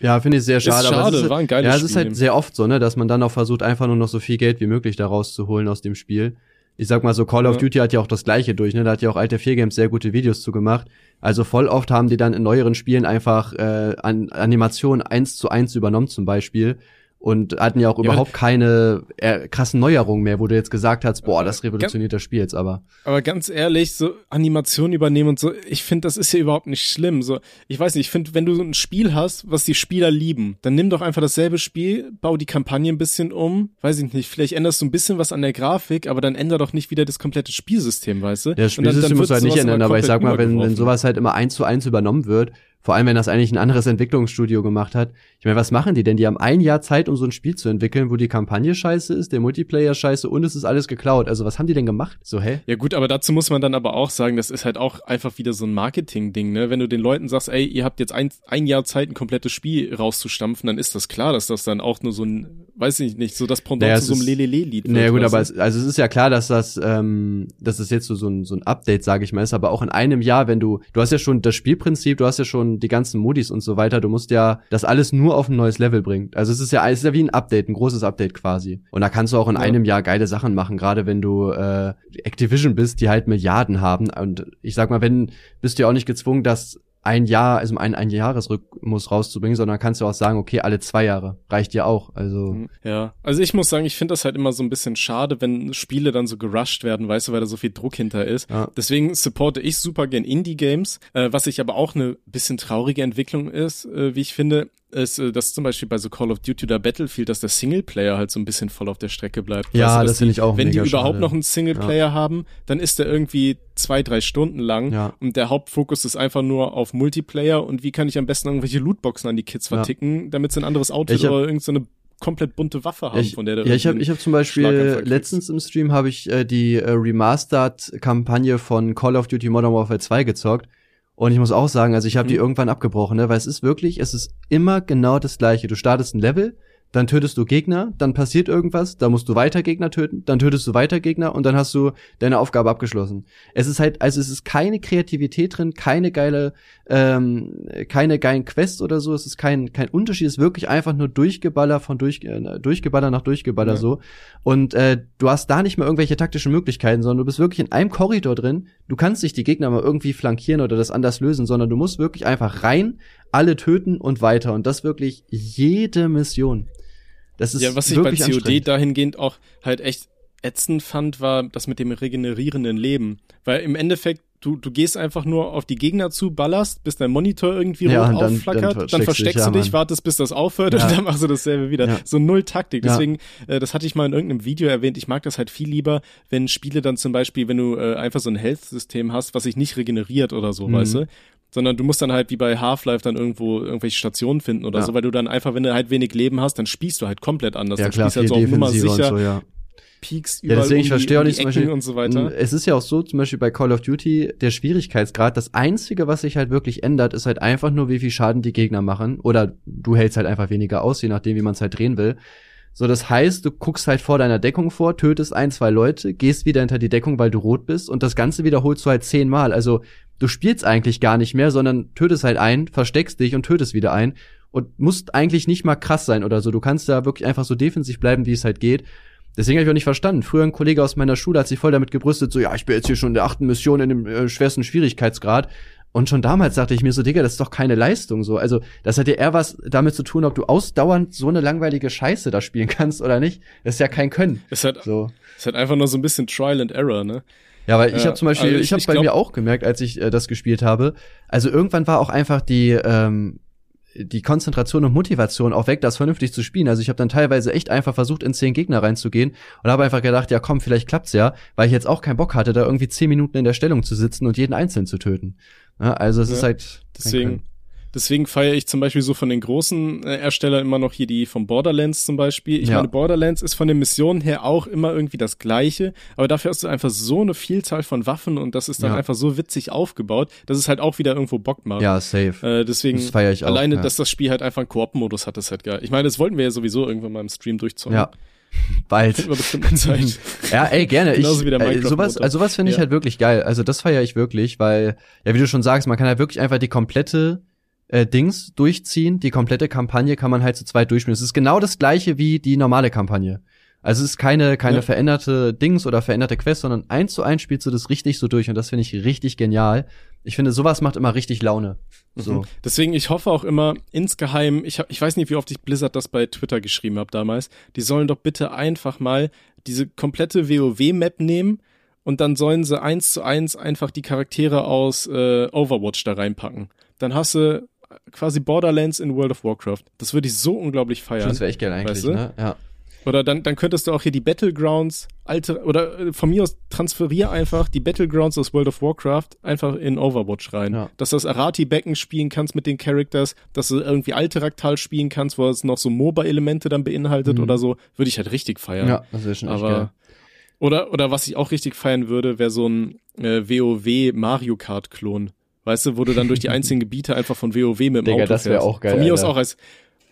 Ja, finde ich sehr schade. Ist schade, aber es ist, war ein geiles Ja, es ist halt sehr oft so, ne, dass man dann auch versucht, einfach nur noch so viel Geld wie möglich da rauszuholen aus dem Spiel. Ich sag mal so, Call of Ja. Duty hat ja auch das gleiche durch, ne? Da hat ja auch Alte 4 Games sehr gute Videos zu gemacht. Also voll oft haben die dann in neueren Spielen einfach äh, an Animationen eins zu eins übernommen zum Beispiel und hatten ja auch Ja, überhaupt keine äh, krassen Neuerungen mehr, wo du jetzt gesagt hast, boah, das revolutioniert das Spiel jetzt aber. Aber ganz ehrlich, so Animation übernehmen und so, ich finde, das ist ja überhaupt nicht schlimm. So, ich weiß nicht, ich finde, wenn du so ein Spiel hast, was die Spieler lieben, dann nimm doch einfach dasselbe Spiel, bau die Kampagne ein bisschen um, weiß ich nicht, vielleicht änderst du ein bisschen was an der Grafik, aber dann änder doch nicht wieder das komplette Spielsystem, weißt du? Ja, das Und dann- Spielsystem dann muss wird halt nicht ändern, aber ich sag mal, wenn, wenn sowas halt immer eins zu eins übernommen wird, vor allem wenn das eigentlich ein anderes Entwicklungsstudio gemacht hat. Ich meine, was machen die denn? Die haben ein Jahr Zeit, um so ein Spiel zu entwickeln, wo die Kampagne scheiße ist, der Multiplayer scheiße und es ist alles geklaut. Also was haben die denn gemacht? So, hä? Ja gut, aber dazu muss man dann aber auch sagen, das ist halt auch einfach wieder so ein Marketing-Ding, ne? Wenn du den Leuten sagst, ey, ihr habt jetzt ein, ein Jahr Zeit, ein komplettes Spiel rauszustampfen, dann ist das klar, dass das dann auch nur so ein, weiß ich nicht, so das Pendant Naja, zu so einem ist- Lelele-Lied. Naja gut, aber es, also es ist ja klar, dass das, ähm, dass es jetzt so, so, ein, so ein Update, sage ich mal, ist, aber auch in einem Jahr, wenn du, du hast ja schon das Spielprinzip, du hast ja schon die ganzen Modis und so weiter, du musst ja das alles nur auf ein neues Level bringen. Also es ist ja, es ist ja wie ein Update, ein großes Update quasi. Und da kannst du auch in Ja. einem Jahr geile Sachen machen, gerade wenn du äh, Activision bist, die halt Milliarden haben. Und ich sag mal, wenn, bist du ja auch nicht gezwungen, das ein Jahr, also ein, ein Jahresrhythmus rauszubringen, sondern kannst du auch sagen, okay, alle zwei Jahre. Reicht ja auch. Also. Ja, also ich muss sagen, ich finde das halt immer so ein bisschen schade, wenn Spiele dann so gerusht werden, weißt du, weil da so viel Druck hinter ist. Ja. Deswegen supporte ich super gern Indie-Games, äh, was ich aber auch eine bisschen traurige Entwicklung ist, äh, wie ich finde, ist, äh, dass zum Beispiel bei so Call of Duty oder Battlefield, dass der Singleplayer halt so ein bisschen voll auf der Strecke bleibt. Ja, dass das finde ich auch Wenn die überhaupt schade. noch einen Singleplayer haben, dann ist der irgendwie zwei, drei Stunden lang Ja. und der Hauptfokus ist einfach nur auf Multiplayer und wie kann ich am besten irgendwelche Lootboxen an die Kids Ja. verticken, damit sie ein anderes Outfit Ich hab- oder irgendeine komplett bunte Waffe haben, ich, von der du ja, ich habe ich hab zum Beispiel letztens im Stream habe ich äh, die äh, Remastered-Kampagne von Call of Duty Modern Warfare 2 gezockt. Und ich muss auch sagen, also ich habe die Mhm. irgendwann abgebrochen, ne? weil es ist wirklich, es ist immer genau das gleiche. Du startest ein Level, dann tötest du Gegner, dann passiert irgendwas, da musst du weiter Gegner töten, dann tötest du weiter Gegner und dann hast du deine Aufgabe abgeschlossen. Es ist halt, also es ist keine Kreativität drin, keine geile, ähm, keine geilen Quests oder so, es ist kein, kein Unterschied, es ist wirklich einfach nur Durchgeballer von durch, äh, Durchgeballer nach Durchgeballer Ja. so. Und äh, du hast da nicht mehr irgendwelche taktischen Möglichkeiten, sondern du bist wirklich in einem Korridor drin. Du kannst nicht die Gegner mal irgendwie flankieren oder das anders lösen, sondern du musst wirklich einfach rein, alle töten und weiter. Und das wirklich jede Mission. Das ist Ja, was ich bei COD dahingehend auch halt echt ätzend fand, war das mit dem regenerierenden Leben. Weil im Endeffekt, du, du gehst einfach nur auf die Gegner zu, ballerst, bis dein Monitor irgendwie Ja, rot dann- aufflackert, dann dann, versteckst du dich, ja, wartest, bis das aufhört Ja. und dann machst du dasselbe wieder. Ja. So null Taktik. Deswegen, äh, das hatte ich mal in irgendeinem Video erwähnt, ich mag das halt viel lieber, wenn Spiele dann zum Beispiel, wenn du äh, einfach so ein Health-System hast, was sich nicht regeneriert oder so, Mhm. weißt du? Sondern du musst dann halt wie bei Half-Life dann irgendwo irgendwelche Stationen finden oder Ja. so, weil du dann einfach, wenn du halt wenig Leben hast, dann spielst du halt komplett anders. ja dann klar, spielst du halt so auf Nummer sicher, und so, ja. Peaks Ja, überall deswegen, um ich verstehe auch um nicht zum Beispiel, und so weiter. Es ist ja auch so, zum Beispiel bei Call of Duty, der Schwierigkeitsgrad, das Einzige, was sich halt wirklich ändert, ist halt einfach nur, wie viel Schaden die Gegner machen. Oder du hältst halt einfach weniger aus, je nachdem, wie man es halt drehen will. So, das heißt, du guckst halt vor deiner Deckung vor, tötest ein, zwei Leute, gehst wieder hinter die Deckung, weil du rot bist und das Ganze wiederholst du halt zehnmal. Also, du spielst eigentlich gar nicht mehr, sondern tötest halt ein, versteckst dich und tötest wieder ein und musst eigentlich nicht mal krass sein oder so. Du kannst da wirklich einfach so defensiv bleiben, wie es halt geht. Deswegen habe ich auch nicht verstanden. Früher ein Kollege aus meiner Schule hat sich voll damit gebrüstet, so, ja, ich bin jetzt hier schon in der achten Mission in dem äh, schwersten Schwierigkeitsgrad. Und schon damals dachte ich mir so, Digga, das ist doch keine Leistung so. Also, das hat ja eher was damit zu tun, ob du ausdauernd so eine langweilige Scheiße da spielen kannst oder nicht. Das ist ja kein Können. ist halt, So. ist halt einfach nur so ein bisschen Trial and Error, ne? Ja, weil ich habe zum Beispiel, also ich, ich- habe bei glaub- mir auch gemerkt, als ich äh, das gespielt habe, also irgendwann war auch einfach die ähm, die Konzentration und Motivation auch weg, das vernünftig zu spielen. Also ich habe dann teilweise echt einfach versucht, in zehn Gegner reinzugehen und habe einfach gedacht, ja komm, vielleicht klappt's ja, weil ich jetzt auch keinen Bock hatte, da irgendwie zehn Minuten in der Stellung zu sitzen und jeden einzeln zu töten. Ja, also es Ja, ist halt Deswegen. Deswegen feiere ich zum Beispiel so von den großen äh, Erstellern immer noch hier die vom Borderlands zum Beispiel. Ich Ja. meine, Borderlands ist von den Missionen her auch immer irgendwie das Gleiche, aber dafür hast du einfach so eine Vielzahl von Waffen und das ist dann Ja. einfach so witzig aufgebaut, dass es halt auch wieder irgendwo Bock macht. Ja, safe. Äh, deswegen, Das feier ich auch, alleine, ja. dass das Spiel halt einfach einen Koop-Modus hat, ist halt geil. Ich meine, das wollten wir ja sowieso irgendwann mal im Stream durchzocken. Ja. Bald. Zeit. Ja, ey, gerne. Genauso ich, wie der äh, sowas, also sowas finde ich Ja. halt wirklich geil. Also das feiere ich wirklich, weil, ja, wie du schon sagst, man kann halt wirklich einfach die komplette äh, Dings durchziehen. Die komplette Kampagne kann man halt zu zweit durchspielen. Es ist genau das gleiche wie die normale Kampagne. Also es ist keine, keine Ja. veränderte Dings oder veränderte Quest, sondern eins zu eins spielst du das richtig so durch und das finde ich richtig genial. Ich finde, sowas macht immer richtig Laune. So. Mhm. Deswegen, ich hoffe auch immer insgeheim, ich, ich weiß nicht, wie oft ich Blizzard das bei Twitter geschrieben habe damals, die sollen doch bitte einfach mal diese komplette WoW-Map nehmen und dann sollen sie eins zu eins einfach die Charaktere aus äh, Overwatch da reinpacken. Dann hast du quasi Borderlands in World of Warcraft. Das würde ich so unglaublich feiern. Das wäre echt geil eigentlich, Weißt du? ne? Ja. Oder dann, dann könntest du auch hier die Battlegrounds, alte, oder äh, von mir aus transferier einfach die Battlegrounds aus World of Warcraft einfach in Overwatch rein. Ja. Dass du das Arati-Becken spielen kannst mit den Characters, dass du irgendwie alte Raktal spielen kannst, wo es noch so MOBA-Elemente dann beinhaltet Mhm. oder so, würde ich halt richtig feiern. ja, das wäre schon echt geil. Aber, oder, oder was ich auch richtig feiern würde, wäre so ein äh, WoW Mario Kart-Klon. Weißt du, wo du dann durch die einzelnen Gebiete einfach von WoW mit dem Digga, Auto das wär fährst. auch geil, Von mir aus Alter. auch als,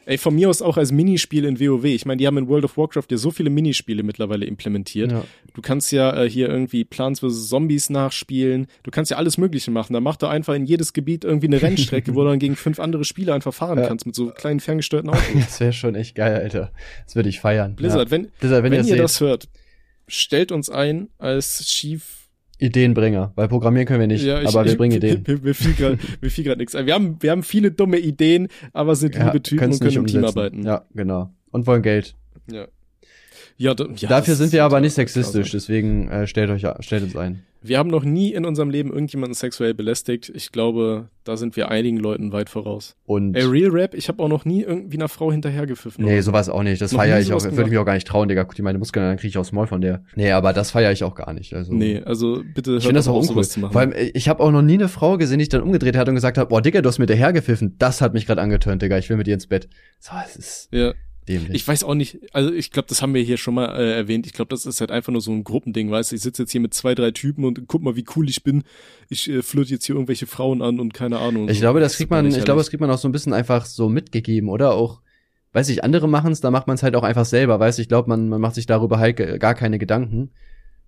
ey, von mir aus auch als Minispiel in WoW. Ich meine, die haben in World of Warcraft ja so viele Minispiele mittlerweile implementiert. Ja. Du kannst ja äh, hier irgendwie Plants vs. Zombies nachspielen. Du kannst ja alles Mögliche machen. Da mach doch einfach in jedes Gebiet irgendwie eine Rennstrecke, wo du dann gegen fünf andere Spieler einfach fahren Ja. kannst mit so kleinen ferngesteuerten Autos. Das wäre schon echt geil, Alter. Das würde ich feiern. Blizzard, ja. wenn, Blizzard, wenn, wenn, ihr, ihr das das hört, stellt uns ein als Chief Ideenbringer, weil programmieren können wir nicht, Ja, ich, aber wir bringen Ideen. Mir, mir fiel gerade nichts ein. Wir haben, wir haben viele dumme Ideen, aber sind liebe Typen und können im nicht Team arbeiten. Ja, genau. Und wollen Geld. Ja. Ja, da, ja, Dafür sind wir aber nicht sexistisch, deswegen äh, stellt euch stellt uns ein. Wir haben noch nie in unserem Leben irgendjemanden sexuell belästigt. Ich glaube, da sind wir einigen Leuten weit voraus. Und Ey, Real Rap, ich habe auch noch nie irgendwie einer Frau hinterhergepfiffen. nee, sowas auch nicht. Das feiere ich auch. Würde ich mich auch gar nicht trauen, Digga. Guck dir meine Muskeln an, dann krieg ich aufs Maul von der. Nee, aber das feiere ich auch gar nicht. Also Nee, also bitte hört Ich das auch uncool. zu machen. Vor allem, äh, ich habe auch noch nie eine Frau gesehen, die sich dann umgedreht hat und gesagt hat, boah, Digga, du hast mir dahergepfiffen. Das hat mich gerade angetönt, Digga. Ich will mit dir ins Bett. So, es ist ja. Dämlich. Ich weiß auch nicht, also ich glaube, das haben wir hier schon mal äh, erwähnt. Ich glaube, das ist halt einfach nur so ein Gruppending, weißt du? Ich sitze jetzt hier mit zwei, drei Typen und guck mal, wie cool ich bin. Ich äh, flirt jetzt hier irgendwelche Frauen an und keine Ahnung. Ich so. glaube, das ist kriegt man, ich glaube, das kriegt man auch so ein bisschen einfach so mitgegeben, oder? Auch, weiß ich, andere machen es, da macht man es halt auch einfach selber, weißt du? Ich glaube, man, man macht sich darüber halt gar keine Gedanken.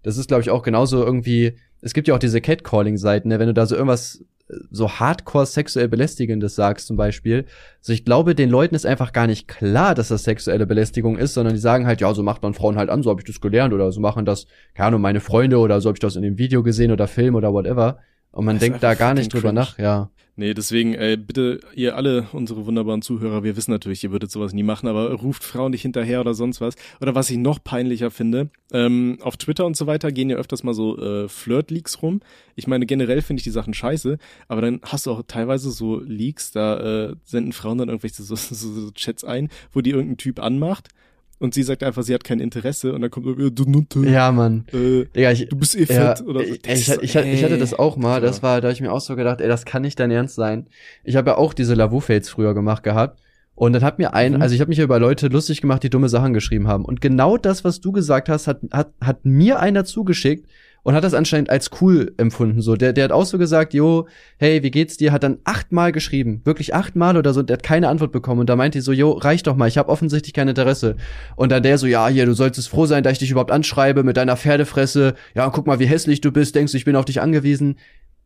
Das ist, glaube ich, auch genauso irgendwie, es gibt ja auch diese Catcalling-Seiten, ne? wenn du da so irgendwas so hardcore sexuell belästigendes sagst zum Beispiel. Also ich glaube, den Leuten ist einfach gar nicht klar, dass das sexuelle Belästigung ist, sondern die sagen halt, ja, so macht man Frauen halt an, so habe ich das gelernt oder so machen das, keine Ahnung, meine Freunde oder so habe ich das in dem Video gesehen oder Film oder whatever. Und man Das denkt da gar nicht drüber cringe. nach, ja. Nee, deswegen, äh, bitte, ihr alle, unsere wunderbaren Zuhörer, wir wissen natürlich, ihr würdet sowas nie machen, aber ruft Frauen nicht hinterher oder sonst was. Oder was ich noch peinlicher finde, ähm, auf Twitter und so weiter gehen ja öfters mal so äh, Flirt-Leaks rum. Ich meine, generell finde ich die Sachen scheiße, aber dann hast du auch teilweise so Leaks, da äh, senden Frauen dann irgendwelche so, so, so Chats ein, wo die irgendein Typ anmacht und sie sagt einfach, sie hat kein Interesse und dann kommt äh, du Nutte, Ja, Mann. äh, Digga, ich, du bist eh ja, fett oder so. ich, ich, ich, ich hatte das auch mal, das Ja. war, da hab ich mir auch so gedacht, ey, das kann nicht dein Ernst sein. Ich habe ja auch diese Lavu-Fails früher gemacht gehabt. Und dann hat mir ein, Mhm. also ich habe mich ja über Leute lustig gemacht, die dumme Sachen geschrieben haben. Und genau das, was du gesagt hast, hat, hat, hat mir einer zugeschickt und hat das anscheinend als cool empfunden. So, der, der hat auch so gesagt, jo, hey, wie geht's dir? Hat dann achtmal geschrieben, wirklich achtmal oder so. Und der hat keine Antwort bekommen. Und da meinte ich so, jo, reicht doch mal, ich habe offensichtlich kein Interesse. Und dann der so, ja, hier, du solltest froh sein, dass ich dich überhaupt anschreibe mit deiner Pferdefresse. Ja, guck mal, wie hässlich du bist. Denkst du, ich bin auf dich angewiesen?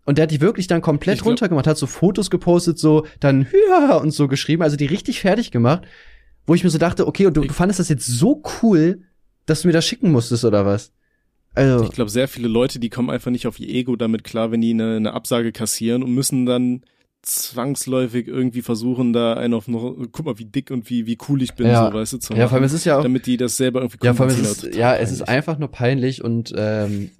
Und der hat die wirklich dann komplett glaub- runtergemacht, hat so Fotos gepostet, so dann ja und so geschrieben, also die richtig fertig gemacht, wo ich mir so dachte, okay, und du, du fandest das jetzt so cool, dass du mir das schicken musstest oder was? Also, Ich glaube, sehr viele Leute, die kommen einfach nicht auf ihr Ego damit klar, wenn die eine, eine Absage kassieren und müssen dann zwangsläufig irgendwie versuchen, da einen auf noch, guck mal, wie dick und wie, wie cool ich bin, Ja. so, weißt du, zu ja, vor allem machen, es ist ja auch, damit die das selber irgendwie ja, vor allem es ist, ja, es ist einfach nur peinlich und ähm,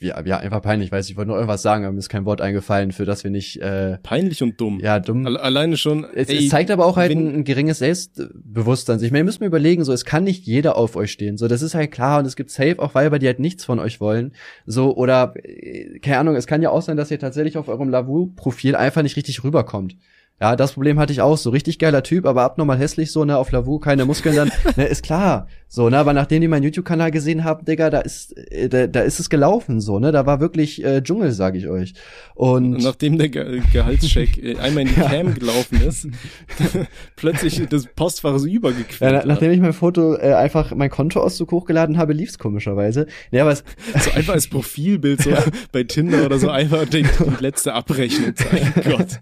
ja, ja, einfach peinlich, weiß ich, ich wollte nur irgendwas sagen, aber mir ist kein Wort eingefallen, für das wir nicht, äh, Peinlich und dumm. ja, dumm. Alle- Alleine schon, Es, ey, es zeigt aber auch halt ein, ein geringes Selbstbewusstsein. Ich meine, ihr müsst mir überlegen, so, es kann nicht jeder auf euch stehen. So, das ist halt klar und es gibt safe auch Weiber, die halt nichts von euch wollen. So, oder, äh, keine Ahnung, es kann ja auch sein, dass ihr tatsächlich auf eurem Lavu-Profil einfach nicht richtig rüberkommt. Ja, das Problem hatte ich auch. So richtig geiler Typ, aber abnormal hässlich so, ne, auf Lavu, keine Muskeln dann, ne, ist klar. So, ne, aber nachdem die meinen YouTube-Kanal gesehen haben, Digga, da ist, äh, da, da ist es gelaufen, so, ne, da war wirklich äh, Dschungel, sag ich euch. Und, nachdem der Ge Gehaltscheck äh, einmal in die Cam gelaufen ist, plötzlich das Postfach so übergequillt. ja, na, nachdem ich mein Foto äh, einfach mein Kontoauszug hochgeladen habe, lief's komischerweise. Ja, aber es, So einfach als Profilbild so bei Tinder oder so einfach die, die letzte Abrechnung zeigen. Gott.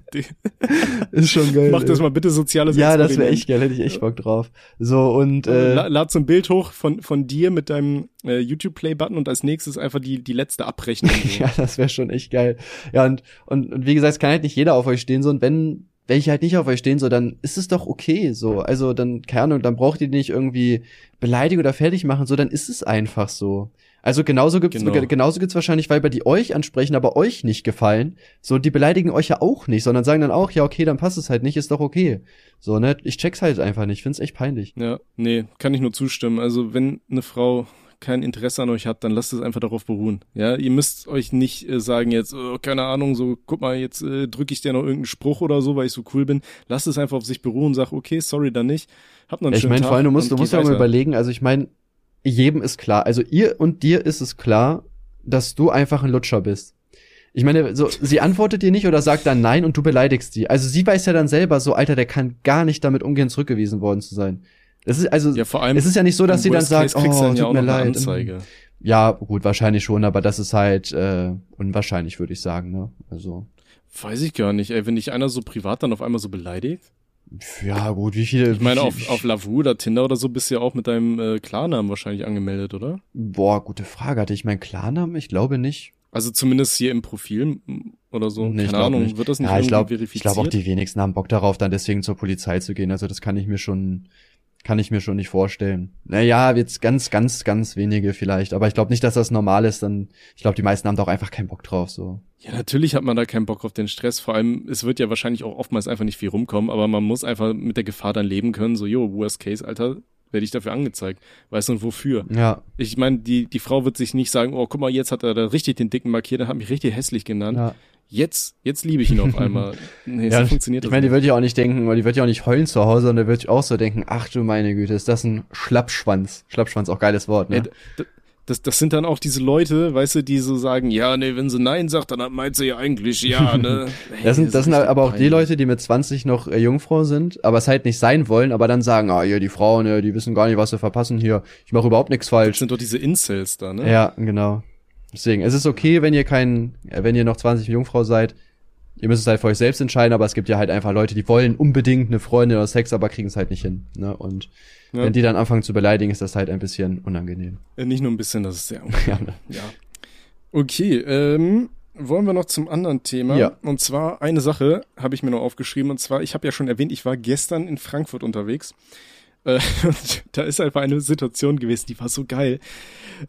Ist schon geil. mach das mal bitte soziales Ja, das wäre echt geil, hätte ich echt Bock drauf. So, und, Äh, äh, la- Lad so ein Bild hoch von, von dir mit deinem äh, YouTube-Play-Button und als nächstes einfach die, die letzte Abrechnung. Ja, das wäre schon echt geil. Ja, und, und, und wie gesagt, es kann halt nicht jeder auf euch stehen, so, und wenn, wenn ich halt nicht auf euch stehen, so, dann ist es doch okay, so. Also, dann, keine Ahnung, dann braucht ihr nicht irgendwie beleidigen oder fertig machen, so, dann ist es einfach so. Also genauso gibt's Genau. ge- genauso gibt's wahrscheinlich, weil bei die euch ansprechen, aber euch nicht gefallen. So, die beleidigen euch ja auch nicht, sondern sagen dann auch, ja, okay, dann passt es halt nicht, ist doch okay. So, ne? Ich check's halt einfach nicht, find's echt peinlich. Ja, nee, kann ich nur zustimmen. Also wenn eine Frau kein Interesse an euch hat, dann lasst es einfach darauf beruhen. Ja, ihr müsst euch nicht äh, sagen jetzt, oh, keine Ahnung, so, guck mal, jetzt äh, drücke ich dir noch irgendeinen Spruch oder so, weil ich so cool bin. Lasst es einfach auf sich beruhen und sag, okay, sorry, dann nicht. Habt noch einen Ja, ich meine, vor allem, du musst, du musst ja mal überlegen, also ich meine, jedem ist klar, also ihr und dir ist es klar, dass du einfach ein Lutscher bist. Ich meine, so, sie antwortet dir nicht oder sagt dann nein und du beleidigst sie. Also sie weiß ja dann selber so, Alter, der kann gar nicht damit umgehen, zurückgewiesen worden zu sein. Das ist, also, Ja, vor allem, es ist ja nicht so, dass sie dann sagt, oh, dann ja tut mir leid. Ja, gut, wahrscheinlich schon, aber das ist halt äh, unwahrscheinlich, würde ich sagen, ne? Also, Weiß ich gar nicht, ey, wenn dich einer so privat dann auf einmal so beleidigt. Ja, gut, wie viele. Ich meine, auf, auf Lavu oder Tinder oder so bist du ja auch mit deinem äh, Klarnamen wahrscheinlich angemeldet, oder? Boah, gute Frage. Hatte ich meinen Klarnamen? Ich glaube nicht. Also zumindest hier im Profil oder so. Nee, Keine glaub Ahnung, nicht. wird das nicht ja, ich irgendwie glaube, ich verifiziert? glaube auch die wenigsten haben Bock darauf, dann deswegen zur Polizei zu gehen. Also das kann ich mir schon, kann ich mir schon nicht vorstellen. Naja, jetzt ganz, ganz, ganz wenige vielleicht. Aber ich glaube nicht, dass das normal ist. Dann, ich glaube, die meisten haben da auch einfach keinen Bock drauf. So. Ja, natürlich hat man da keinen Bock auf den Stress. Vor allem, es wird ja wahrscheinlich auch oftmals einfach nicht viel rumkommen, aber man muss einfach mit der Gefahr dann leben können. So, jo, worst case, Alter, werde ich dafür angezeigt. Weißt du, und wofür? Ja, Ich meine, die, die Frau wird sich nicht sagen, oh, guck mal, jetzt hat er da richtig den Dicken markiert, der hat mich richtig hässlich genannt. ja. Jetzt, jetzt liebe ich ihn auf einmal. Nee, ja so funktioniert ich das meine, die wird ja auch nicht denken, oder die wird ja auch nicht heulen zu Hause, und die wird auch so denken, ach du meine Güte, ist das ein Schlappschwanz. Schlappschwanz, auch geiles Wort, ne? D- das, das sind dann auch diese Leute, weißt du, die so sagen, ja, nee, wenn sie Nein sagt, dann meint sie ja eigentlich ja, ne? Ey, Das sind, das sind aber auch die. Leute, die mit 20 noch äh, Jungfrau sind, aber es halt nicht sein wollen, aber dann sagen, ah, hier, die Frauen, ja, die wissen gar nicht, was sie verpassen hier. Ich mache überhaupt nichts Das falsch. sind doch diese Incels da, ne? Ja, genau. Deswegen, es ist okay, wenn ihr kein, äh, wenn ihr noch 20 Jungfrau seid. Ihr müsst es halt für euch selbst entscheiden, aber es gibt ja halt einfach Leute, die wollen unbedingt eine Freundin oder Sex, aber kriegen es halt nicht hin. Ne? Und Ja. wenn die dann anfangen zu beleidigen, ist das halt ein bisschen unangenehm. Äh, Nicht nur ein bisschen, das ist sehr Ja, ne? Ja. Okay, ähm, wollen wir noch zum anderen Thema? Ja. Und zwar eine Sache habe ich mir noch aufgeschrieben. Und zwar, ich habe ja schon erwähnt, ich war gestern in Frankfurt unterwegs. Äh, da ist einfach eine Situation gewesen, die war so geil.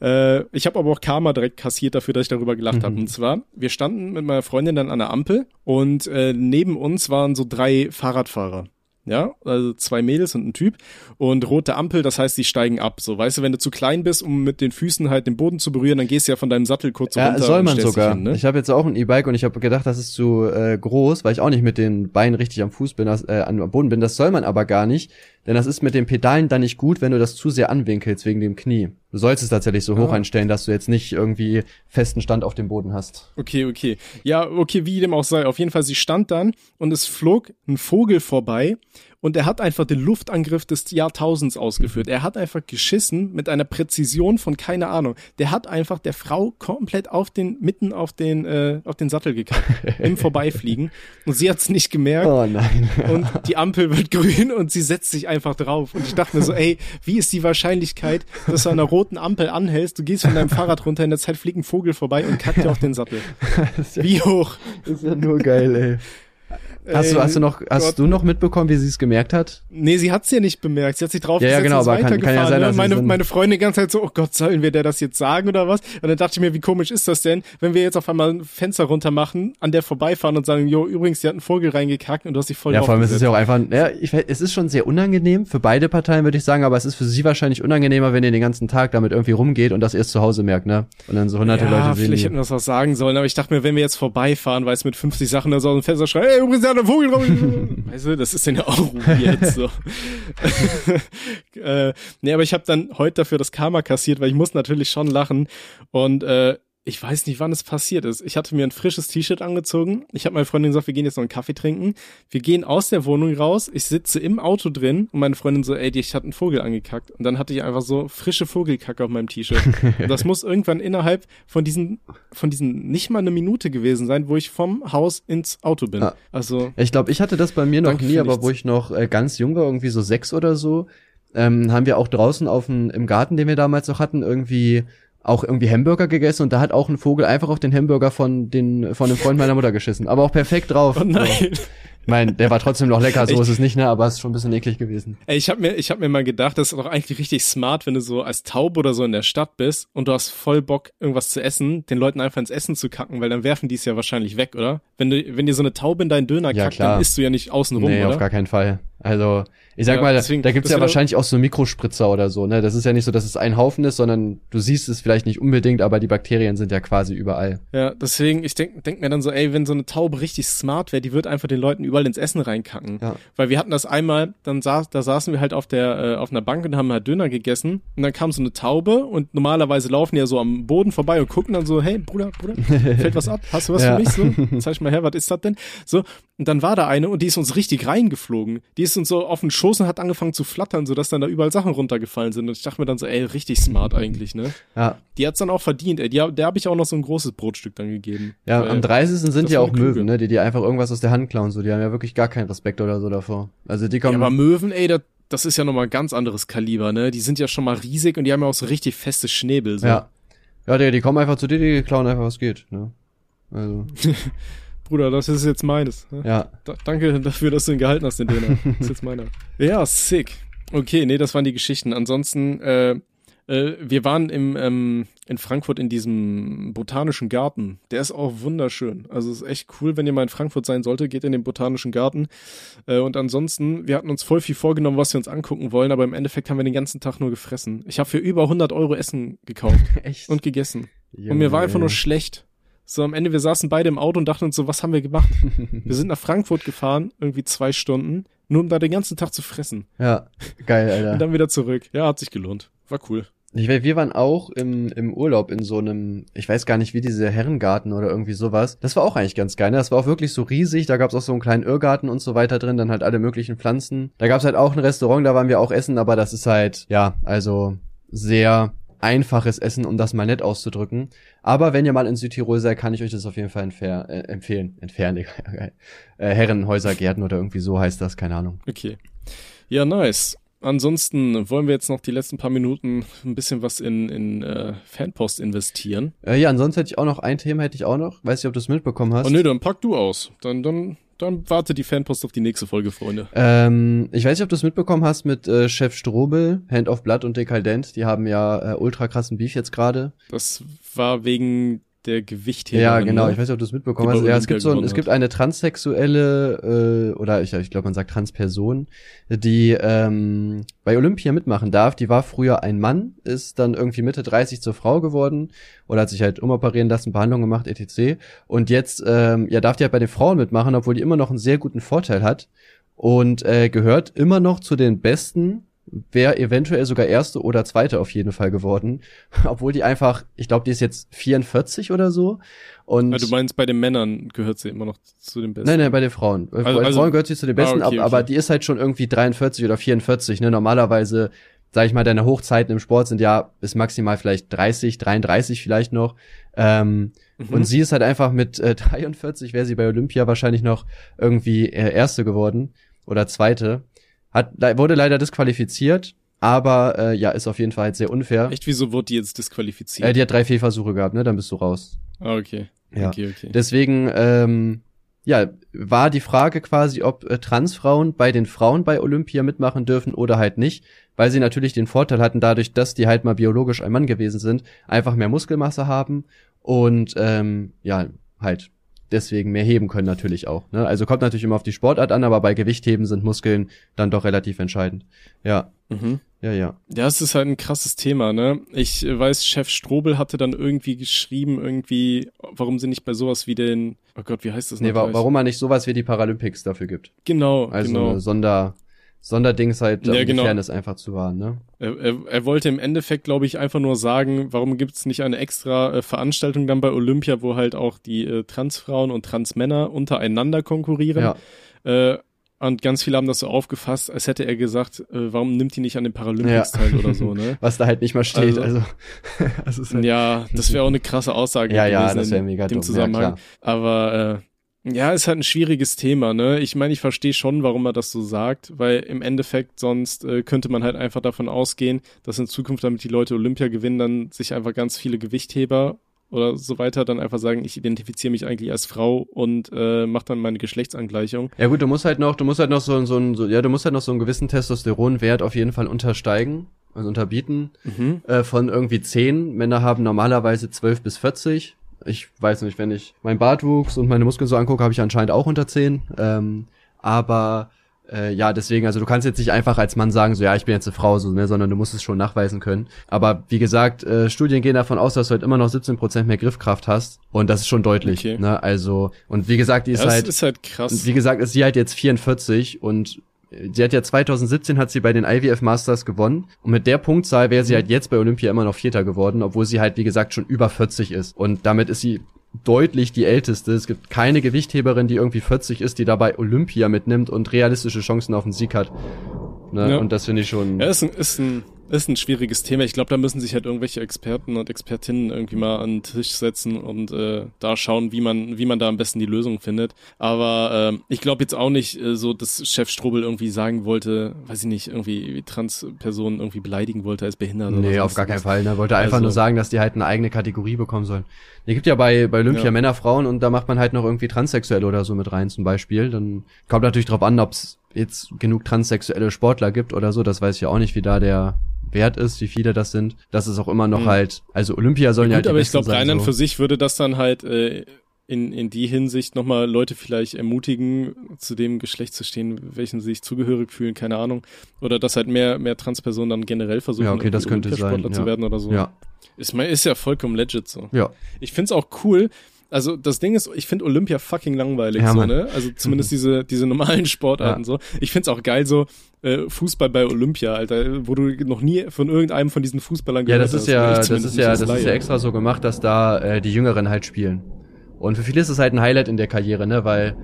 Äh, ich habe aber auch Karma direkt kassiert dafür, dass ich darüber gelacht habe. Mhm. Und zwar, wir standen mit meiner Freundin dann an der Ampel und äh, neben uns waren so drei Fahrradfahrer. Ja, also zwei Mädels und ein Typ und rote Ampel, das heißt, die steigen ab. So, weißt du, wenn du zu klein bist, um mit den Füßen halt den Boden zu berühren, dann gehst du ja von deinem Sattel kurz Ja, runter. soll man sogar. Hin, ne? Ich habe jetzt auch ein E-Bike und ich habe gedacht, das ist zu äh, groß, weil ich auch nicht mit den Beinen richtig am Fuß bin, das, äh, am Boden bin. Das soll man aber gar nicht, denn das ist mit den Pedalen dann nicht gut, wenn du das zu sehr anwinkelst wegen dem Knie. Du sollst es tatsächlich so hoch Ah. einstellen, dass du jetzt nicht irgendwie festen Stand auf dem Boden hast. Okay, okay. Ja, okay, wie dem auch sei. Auf jeden Fall, sie stand dann und es flog ein Vogel vorbei und er hat einfach den Luftangriff des Jahrtausends ausgeführt. Er hat einfach geschissen mit einer Präzision von keine Ahnung. Der hat einfach der Frau komplett auf den mitten auf den äh, auf den Sattel gekackt im Vorbeifliegen und sie hat's nicht gemerkt. Oh nein. und die Ampel wird grün und sie setzt sich einfach drauf. Und ich dachte mir so, ey, wie ist die Wahrscheinlichkeit, dass du an einer roten Ampel anhältst, du gehst von deinem Fahrrad runter, in der Zeit fliegt ein Vogel vorbei und kackt dir auf den Sattel. Wie hoch? das ist ja nur geil, ey. Hast du, hast du noch, hast Gott. du noch mitbekommen, wie sie es gemerkt hat? Nee, sie hat's ja nicht bemerkt. Sie hat sich drauf Ja, ja, genau, aber kann- kann ja weitergefahren, sein, ne? dass meine, meine Freundin die ganze Zeit so, oh Gott, sollen wir der das jetzt sagen oder was? Und dann dachte ich mir, wie komisch ist das denn, wenn wir jetzt auf einmal ein Fenster runter machen, an der vorbeifahren und sagen, jo, übrigens, die hat einen Vogel reingekackt und du hast dich voll Ja, vor allem ist es ja auch einfach, ja, ich, es ist schon sehr unangenehm für beide Parteien, würde ich sagen, aber es ist für sie wahrscheinlich unangenehmer, wenn ihr den ganzen Tag damit irgendwie rumgeht und das erst zu Hause merkt, ne? Und dann so hunderte ja, Leute sehen. vielleicht hätten wir das auch sagen sollen, aber ich dachte mir, wenn wir jetzt vorbeifahren, weil es mit 50 Sachen da so aus dem Fenster schreit, ey, übrigens, ein Vogel drauf. weißt du, das ist dann ja auch jetzt so. äh, nee, aber ich habe dann heute dafür das Karma kassiert, weil ich muss natürlich schon lachen. Und äh, ich weiß nicht, wann es passiert ist. Ich hatte mir ein frisches T-Shirt angezogen. Ich habe meiner Freundin gesagt, wir gehen jetzt noch einen Kaffee trinken. Wir gehen aus der Wohnung raus. Ich sitze im Auto drin und meine Freundin so, ey, ich hatte einen Vogel angekackt. Und dann hatte ich einfach so frische Vogelkacke auf meinem T-Shirt. und das muss irgendwann innerhalb von diesen, von diesen nicht mal eine Minute gewesen sein, wo ich vom Haus ins Auto bin. Ah. Also. Ich glaube, ich hatte das bei mir noch nie, aber wo ich noch äh, ganz jung war, irgendwie so sechs oder so, ähm, haben wir auch draußen auf dem, im Garten, den wir damals noch hatten, irgendwie auch irgendwie Hamburger gegessen und da hat auch ein Vogel einfach auf den Hamburger von den von einem Freund meiner Mutter geschissen, aber auch perfekt drauf. Oh nein. So. Ich meine, der war trotzdem noch lecker, so Echt? ist es nicht, ne, aber es ist schon ein bisschen eklig gewesen. Ey, ich habe mir, ich hab mir mal gedacht, das ist doch eigentlich richtig smart, wenn du so als Taube oder so in der Stadt bist und du hast voll Bock, irgendwas zu essen, den Leuten einfach ins Essen zu kacken, weil dann werfen die es ja wahrscheinlich weg, oder? Wenn du, wenn dir so eine Taube in deinen Döner Ja, kackt, klar. dann isst du ja nicht außen rum, nee, oder? auf gar keinen Fall. Also, ich sag Ja, mal, deswegen- da gibt's ja wahrscheinlich auch so Mikrospritzer oder so, ne? Das ist ja nicht so, dass es ein Haufen ist, sondern du siehst es vielleicht nicht unbedingt, aber die Bakterien sind ja quasi überall. Ja, deswegen, ich denk, denk mir dann so, ey, wenn so eine Taube richtig smart wäre, die wird einfach den Leuten überall ins Essen reinkacken. Ja. Weil wir hatten das einmal, dann saß, da saßen wir halt auf der, äh, auf einer Bank und haben halt Döner gegessen und dann kam so eine Taube und normalerweise laufen die ja so am Boden vorbei und gucken dann so, hey, Bruder, Bruder, fällt was ab? Hast du was Ja. für mich? So, zeig mal her, was ist das denn? So, und dann war da eine und die ist uns richtig reingeflogen. Die ist uns so auf den Schoß und hat angefangen zu flattern, sodass dann da überall Sachen runtergefallen sind. Und ich dachte mir dann so, ey, richtig smart eigentlich, ne? Ja, Die hat's dann auch verdient, ey. Die, der habe ich auch noch so ein großes Brotstück dann gegeben. ja, am 30. sind ja auch. Möwen, ne, die dir einfach irgendwas aus der Hand klauen, so, die haben ja wirklich gar keinen Respekt oder so davor. Also die Ja, kommen, aber Möwen, ey, das, das ist ja nochmal ein ganz anderes Kaliber, ne? Die sind ja schon mal riesig und die haben ja auch so richtig feste Schnäbel. So. ja. Ja, die, die kommen einfach zu dir, die klauen einfach, was geht, ne. Also, Bruder, das ist jetzt meines. Ne? ja. Da, danke dafür, dass du ihn gehalten hast, den Döner. Das ist jetzt meiner. Ja, sick. Okay, nee, das waren die Geschichten. Ansonsten, äh, äh, wir waren im, ähm, in Frankfurt in diesem botanischen Garten. Der ist auch wunderschön. Also ist echt cool, wenn ihr mal in Frankfurt sein sollte, geht in den botanischen Garten. Äh, und ansonsten, wir hatten uns voll viel vorgenommen, was wir uns angucken wollen, aber im Endeffekt haben wir den ganzen Tag nur gefressen. Ich habe für über 100 Euro Essen gekauft Echt? und gegessen. Und mir war einfach nur schlecht. So am Ende, wir saßen beide im Auto und dachten uns so, was haben wir gemacht? wir sind nach Frankfurt gefahren, irgendwie zwei Stunden, nur um da den ganzen Tag zu fressen. Ja, geil, Und Alter. dann wieder zurück. Ja, hat sich gelohnt. War cool. Ich weiß, wir waren auch im, im Urlaub in so einem, ich weiß gar nicht, wie diese Herrengarten oder irgendwie sowas. Das war auch eigentlich ganz geil, ne? Das war auch wirklich so riesig. Da gab's auch so einen kleinen Irrgarten und so weiter drin, dann halt alle möglichen Pflanzen. Da gab's halt auch ein Restaurant, da waren wir auch essen, aber das ist halt, ja, also sehr einfaches Essen, um das mal nett auszudrücken. Aber wenn ihr mal in Südtirol seid, kann ich euch das auf jeden Fall entfer äh, empfehlen. Entfernen, äh, Herrenhäuser, Gärten oder irgendwie so heißt das, keine Ahnung. Okay. Ja, nice. Ansonsten wollen wir jetzt noch die letzten paar Minuten ein bisschen was in, in äh, Fanpost investieren. Äh, ja, ansonsten hätte ich auch noch ein Thema, hätte ich auch noch. Weiß nicht, ob du es mitbekommen hast. Oh nee, dann pack du aus. Dann, dann, dann warte die Fanpost auf die nächste Folge, Freunde. Ähm, ich weiß nicht, ob du es mitbekommen hast mit äh, Chef Strobel, Hand of Blood und Dekadent. Die haben ja äh, ultra krassen Beef jetzt gerade. Das war wegen der Gewichtheberin. Ja, genau. Ne? Ich weiß nicht, ob du es mitbekommen hast. Ja, es gibt so, ein, es gibt eine transsexuelle äh, oder ich, ich glaube, man sagt Transperson, die ähm, bei Olympia mitmachen darf. Die war früher ein Mann, ist dann irgendwie Mitte 30 zur Frau geworden oder hat sich halt umoperieren lassen, Behandlung gemacht, etc. Und jetzt ähm, ja darf die halt bei den Frauen mitmachen, obwohl die immer noch einen sehr guten Vorteil hat und äh, gehört immer noch zu den besten wäre eventuell sogar erste oder zweite auf jeden Fall geworden, obwohl die einfach, ich glaube, die ist jetzt 44 oder so und Ah, du meinst, bei den Männern gehört sie immer noch zu den Besten. Nein, nein, bei den Frauen. Bei Also- den also- Frauen gehört sie zu den Besten, Ah, okay, ab- aber okay. die ist halt schon irgendwie 43 oder 44, ne? Normalerweise, sag ich mal, deine Hochzeiten im Sport sind ja bis maximal vielleicht 30, 33 vielleicht noch. Ähm, Mhm. Und sie ist halt einfach mit äh, 43, wäre sie bei Olympia wahrscheinlich noch irgendwie äh, Erste geworden oder Zweite. Hat, wurde leider disqualifiziert, aber äh, ja, ist auf jeden Fall halt sehr unfair. Echt, wieso wurde die jetzt disqualifiziert? Äh, die hat drei Fehlversuche gehabt, ne? Dann bist du raus. ah, okay. Ja. Okay, okay. Deswegen, ähm, ja, war die Frage quasi, ob äh, Transfrauen bei den Frauen bei Olympia mitmachen dürfen oder halt nicht, weil sie natürlich den Vorteil hatten, dadurch, dass die halt mal biologisch ein Mann gewesen sind, einfach mehr Muskelmasse haben und ähm, ja, halt deswegen mehr heben können natürlich auch. Ne? Also kommt natürlich immer auf die Sportart an, aber bei Gewichtheben sind Muskeln dann doch relativ entscheidend. Ja. Mhm. Ja, ja. Ja, es ist halt ein krasses Thema, ne? Ich weiß, Chef Strobel hatte dann irgendwie geschrieben, irgendwie, warum sie nicht bei sowas wie den, oh Gott, wie heißt das Nee, wa gleich? warum man nicht sowas wie die Paralympics dafür gibt. Genau, Also genau. eine Sonder, Sonderdings halt, Ja, um die genau. Fairness einfach zu wahren, ne? Er, er, er wollte im Endeffekt, glaube ich, einfach nur sagen, warum gibt's nicht eine extra äh, Veranstaltung dann bei Olympia, wo halt auch die äh, Transfrauen und Transmänner untereinander konkurrieren. Ja. Äh, und ganz viele haben das so aufgefasst, als hätte er gesagt, äh, warum nimmt die nicht an den Paralympics Ja. teil oder so, ne? Was da halt nicht mal steht, also. Also- das ist halt, Ja, das wäre auch eine krasse Aussage Ja, ja, das wär in mega dem dumm, ja, Zusammenhang. klar. Aber äh, ja, ist halt ein schwieriges Thema, ne? Ich meine, ich verstehe schon, warum er das so sagt, weil im Endeffekt sonst äh, könnte man halt einfach davon ausgehen, dass in Zukunft, damit die Leute Olympia gewinnen, dann sich einfach ganz viele Gewichtheber oder so weiter dann einfach sagen, ich identifiziere mich eigentlich als Frau und äh, mache dann meine Geschlechtsangleichung. Ja gut, du musst halt noch, du musst halt noch so, so, ein- so, ja, du musst halt noch so einen gewissen Testosteronwert auf jeden Fall untersteigen, also unterbieten, Mhm. äh, von irgendwie 10. Männer haben normalerweise 12 bis 40. Ich weiß nicht, wenn ich meinen Bartwuchs und meine Muskeln so angucke, habe ich anscheinend auch unter 10. Ähm, aber äh, ja, deswegen, also du kannst jetzt nicht einfach als Mann sagen, so ja, ich bin jetzt eine Frau, so, ne, sondern du musst es schon nachweisen können. Aber wie gesagt, äh, Studien gehen davon aus, dass du halt immer noch 17% mehr Griffkraft hast. Und das ist schon deutlich. Okay. Ne? Also, und wie gesagt, die ist Ja, halt. das ist halt krass. wie gesagt, ist sie halt jetzt 44 und sie hat ja 2017 hat sie bei den IWF Masters gewonnen und mit der Punktzahl wäre sie halt jetzt bei Olympia immer noch Vierter geworden, obwohl sie halt wie gesagt schon über 40 ist und damit ist sie deutlich die älteste. Es gibt keine Gewichtheberin, die irgendwie 40 ist, die dabei Olympia mitnimmt und realistische Chancen auf den Sieg hat. Ne? Ja. Und das finde ich schon. Ja, ist ein, ist ein, ist ein schwieriges Thema. Ich glaube, da müssen sich halt irgendwelche Experten und Expertinnen irgendwie mal an den Tisch setzen und äh, da schauen, wie man, wie man da am besten die Lösung findet. Aber ähm, ich glaube jetzt auch nicht äh, so, dass Chef Strobel irgendwie sagen wollte, weiß ich nicht, irgendwie Transpersonen irgendwie beleidigen wollte als behindert oder Nee, auf sonst gar keinen. Fall. Ne? Wollte einfach Also- nur sagen, dass die halt eine eigene Kategorie bekommen sollen. Es gibt ja bei, bei Olympia Ja. Männer, Frauen und da macht man halt noch irgendwie Transsexuelle oder so mit rein zum Beispiel. Dann kommt natürlich drauf an, ob es jetzt genug transsexuelle Sportler gibt oder so. Das weiß ich ja auch nicht, wie da der Wert ist, wie viele das sind. Das ist auch immer noch Hm. halt, also Olympia sollen ja, Gut, halt die aber ich glaube, dann so. für sich würde das dann halt äh, in, in die Hinsicht nochmal Leute vielleicht ermutigen, zu dem Geschlecht zu stehen, welchen sie sich zugehörig fühlen, keine Ahnung. Oder dass halt mehr, mehr Transpersonen dann generell versuchen, Ja, okay, das könnte sein, Olympiasportler zu ja. werden oder so. Ja, Ist, ist ja vollkommen legit so. ja. Ich find's auch cool. Also das Ding ist, ich find Olympia fucking langweilig Ja, so, ne? Also zumindest diese diese normalen Sportarten Ja. so. Ich find's auch geil so äh, Fußball bei Olympia, Alter, wo du noch nie von irgendeinem von diesen Fußballern Ja, gehört das ist hast. ja, Oder ich das zumindest ist ja, das ist ja extra so gemacht, dass da äh, die Jüngeren halt spielen. Und für viele ist es halt ein Highlight in der Karriere, ne, weil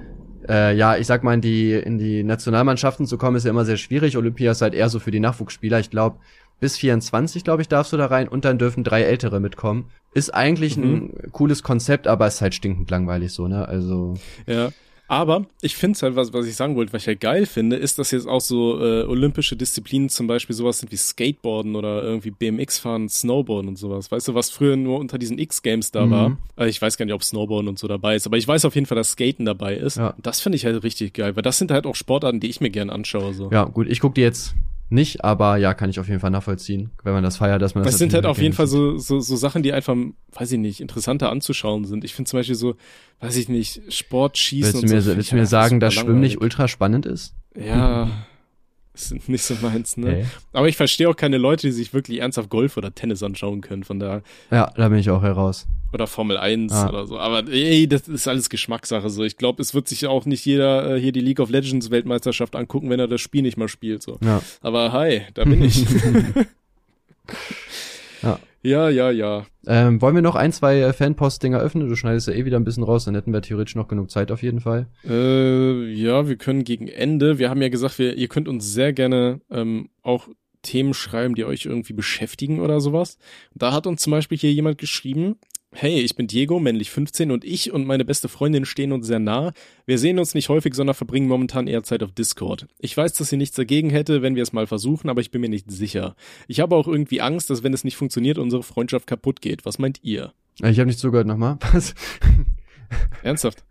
äh, ja, ich sag mal, in die in die Nationalmannschaften zu kommen ist ja immer sehr schwierig. Olympia ist halt eher so für die Nachwuchsspieler. Ich glaube, bis 24, glaube ich, darfst du da rein und dann dürfen drei Ältere mitkommen. Ist eigentlich Mhm. ein cooles Konzept, aber ist halt stinkend langweilig so, ne? Also Ja. Aber ich finde halt, was, was ich sagen wollte, was ich halt geil finde, ist, dass jetzt auch so äh, olympische Disziplinen zum Beispiel sowas sind wie Skateboarden oder irgendwie BMX fahren, Snowboarden und sowas. Weißt du, was früher nur unter diesen X-Games da Mhm. war? Äh, ich weiß gar nicht, ob Snowboarden und so dabei ist, aber ich weiß auf jeden Fall, dass Skaten dabei ist. Ja. Das finde ich halt richtig geil, weil das sind halt auch Sportarten, die ich mir gern anschaue. So. ja, gut, ich guck die jetzt nicht, aber ja, kann ich auf jeden Fall nachvollziehen, wenn man das feiert, dass man das Das sind halt auf jeden Fall so, so, so Sachen, die einfach, weiß ich nicht, interessanter anzuschauen sind. Ich finde zum Beispiel so, weiß ich nicht, Sport, Schießen Willst du mir, und so. willst du mir ich sagen, dass Schwimmen nicht ultra spannend ist? Ja, ist nicht so meins, ne? Ey. Aber ich verstehe auch keine Leute, die sich wirklich ernsthaft Golf oder Tennis anschauen können, von da Ja, da bin ich auch heraus. Oder Formel 1 Ah. oder so. Aber ey, das ist alles Geschmackssache. So, ich glaube, es wird sich auch nicht jeder äh, hier die League of Legends Weltmeisterschaft angucken, wenn er das Spiel nicht mal spielt. So. Ja. Aber hi, da bin ich. Ja. ja, ja, ja. Ähm, wollen wir noch ein, zwei äh, Fanpost-Dinger öffnen? Du schneidest ja eh wieder ein bisschen raus, dann hätten wir theoretisch noch genug Zeit auf jeden Fall. Äh, ja, wir können gegen Ende. Wir haben ja gesagt, wir, ihr könnt uns sehr gerne ähm, auch Themen schreiben, die euch irgendwie beschäftigen oder sowas. Da hat uns zum Beispiel hier jemand geschrieben, Hey, ich bin Diego, männlich 15 und ich und meine beste Freundin stehen uns sehr nah. Wir sehen uns nicht häufig, sondern verbringen momentan eher Zeit auf Discord. Ich weiß, dass sie nichts dagegen hätte, wenn wir es mal versuchen, aber ich bin mir nicht sicher. Ich habe auch irgendwie Angst, dass wenn es nicht funktioniert, unsere Freundschaft kaputt geht. Was meint ihr? Ich habe nicht zugehört nochmal. Was? Ernsthaft?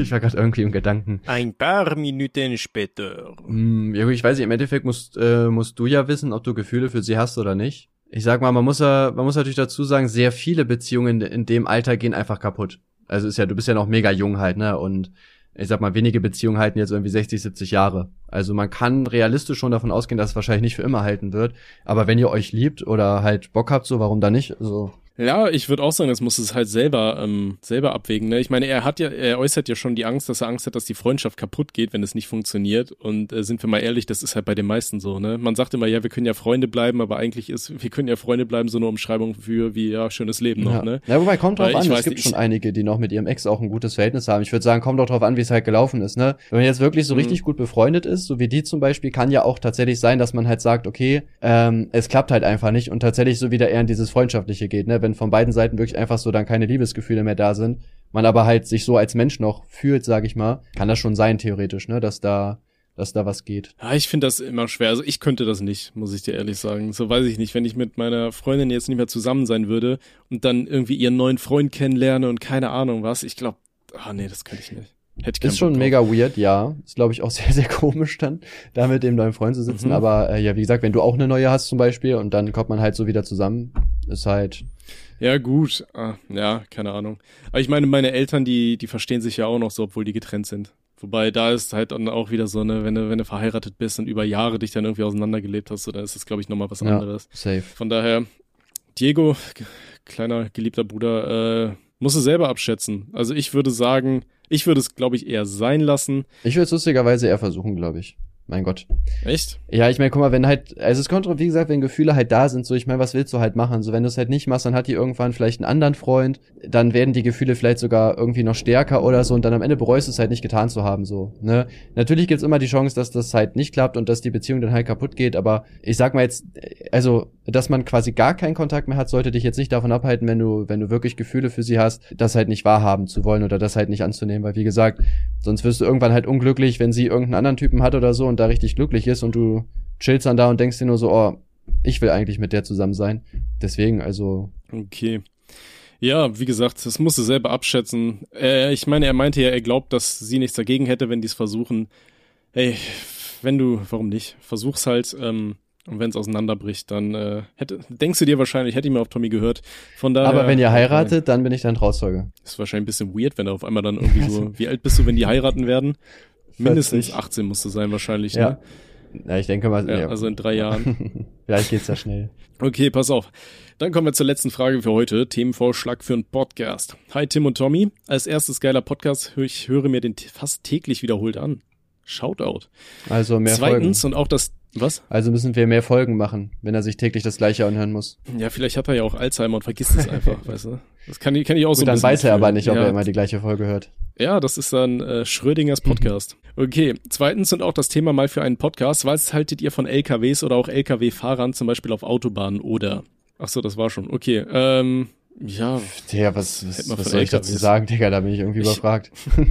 Ich war gerade irgendwie im Gedanken. Ein paar Minuten später. Hm, ja, gut, ich weiß nicht, im Endeffekt musst, äh, musst du ja wissen, ob du Gefühle für sie hast oder nicht. Ich sag mal, man muss ja, man muss natürlich dazu sagen, sehr viele Beziehungen in dem Alter gehen einfach kaputt. Also ist ja, du bist ja noch mega jung halt, ne? Und ich sag mal, wenige Beziehungen halten jetzt irgendwie 60, 70 Jahre. Also man kann realistisch schon davon ausgehen, dass es wahrscheinlich nicht für immer halten wird. Aber wenn ihr euch liebt oder halt Bock habt, so warum dann nicht? Also ja, ich würde auch sagen, das muss es halt selber, ähm, selber abwägen. Ne? Ich meine, er hat ja, er äußert ja schon die Angst, dass er Angst hat, dass die Freundschaft kaputt geht, wenn es nicht funktioniert. Und äh, sind wir mal ehrlich, das ist halt bei den meisten so. Ne? Man sagt immer, ja, wir können ja Freunde bleiben, aber eigentlich ist, wir können ja Freunde bleiben, so eine Umschreibung für wie ja schönes Leben noch. ja. Ne? Ja, wobei kommt drauf Weil an. weiß Es gibt nicht, schon einige, die noch mit ihrem Ex auch ein gutes Verhältnis haben. Ich würde sagen, kommt doch drauf an, wie es halt gelaufen ist. Ne? Wenn man jetzt wirklich so Mhm. richtig gut befreundet ist, so wie die zum Beispiel, kann ja auch tatsächlich sein, dass man halt sagt, okay, ähm, es klappt halt einfach nicht und tatsächlich so wieder eher in dieses Freundschaftliche geht. Ne? Wenn von beiden Seiten wirklich einfach so dann keine Liebesgefühle mehr da sind, man aber halt sich so als Mensch noch fühlt, sag ich mal, kann das schon sein theoretisch, ne, dass da, dass da was geht. Ja, ich finde das immer schwer. Also ich könnte das nicht, muss ich dir ehrlich sagen. So weiß ich nicht, wenn ich mit meiner Freundin jetzt nicht mehr zusammen sein würde und dann irgendwie ihren neuen Freund kennenlerne und keine Ahnung was. Ich glaube, ah nee, das könnte ich nicht. Hätte ich Ist schon mega weird, ja. Ist, glaube ich, auch sehr, sehr komisch dann, da mit dem neuen Freund zu sitzen. Mhm. Aber äh, ja, wie gesagt, wenn du auch eine neue hast zum Beispiel und dann kommt man halt so wieder zusammen, ist halt, Ja, gut. Ah, ja, keine Ahnung. Aber ich meine, meine Eltern, die, die verstehen sich ja auch noch so, obwohl die getrennt sind. Wobei da ist halt dann auch wieder so eine, wenn du, wenn du verheiratet bist und über Jahre dich dann irgendwie auseinandergelebt hast, so, dann ist das, glaube ich, nochmal was ja, anderes. safe. Von daher, Diego, kleiner geliebter Bruder, äh, muss es selber abschätzen. Also ich würde sagen, ich würde es, glaube ich, eher sein lassen. Ich würde es lustigerweise eher versuchen, glaube ich. Mein Gott. Echt? Ja, ich meine, guck mal, wenn halt, also es kommt drauf, wie gesagt, wenn Gefühle halt da sind, so, ich meine, was willst du halt machen? So, wenn du es halt nicht machst, dann hat die irgendwann vielleicht einen anderen Freund, dann werden die Gefühle vielleicht sogar irgendwie noch stärker oder so und dann am Ende bereust du es halt nicht getan zu haben, so, ne? Natürlich gibt's immer die Chance, dass das halt nicht klappt und dass die Beziehung dann halt kaputt geht, aber ich sag mal jetzt, also, dass man quasi gar keinen Kontakt mehr hat, sollte dich jetzt nicht davon abhalten, wenn du, wenn du wirklich Gefühle für sie hast, das halt nicht wahrhaben zu wollen oder das halt nicht anzunehmen, weil wie gesagt, sonst wirst du irgendwann halt unglücklich, wenn sie irgendeinen anderen Typen hat oder so und da richtig glücklich ist und du chillst dann da und denkst dir nur so, oh, ich will eigentlich mit der zusammen sein. Deswegen, also, Okay. Ja, wie gesagt, das musst du selber abschätzen. Äh, ich meine, er meinte ja, er glaubt, dass sie nichts dagegen hätte, wenn die es versuchen. Ey, wenn du, warum nicht? Versuch's halt, ähm, und wenn es auseinanderbricht, dann äh, hätte, denkst du dir wahrscheinlich, hätte ich mir auf Tommy gehört. Von daher. aber wenn ihr heiratet, dann bin ich dein Trauzeuge. Ist wahrscheinlich ein bisschen weird, wenn er auf einmal dann irgendwie so. Wie alt bist du, wenn die heiraten werden? Mindestens 40. 18 musst du sein, wahrscheinlich, Ja. ne? Ja, ich denke mal, Ja, ja. also in drei Jahren. Vielleicht geht's ja schnell. Okay, pass auf. Dann kommen wir zur letzten Frage für heute. Themenvorschlag für einen Podcast. Hi Tim und Tommy. Als erstes geiler Podcast. Ich höre mir den fast täglich wiederholt an. Shoutout. Also mehr Zweitens Folgen. und auch das, was? Also müssen wir mehr Folgen machen, wenn er sich täglich das gleiche anhören muss. Ja, vielleicht hat er ja auch Alzheimer und vergisst es einfach, weißt du? Das kann, ich- kann ich auch so Gut, ein dann weiß er aber nicht, ob ja. er immer die gleiche Folge hört. Ja, das ist dann äh, Schrödingers Podcast. Okay, zweitens und auch das Thema mal für einen Podcast. Was haltet ihr von LKWs oder auch LKW-Fahrern, zum Beispiel auf Autobahnen oder? Ach so, das war schon. Okay, ähm, ja, Digga, was, was, was soll ich dazu sagen, Digga? Da bin ich irgendwie Ich- überfragt.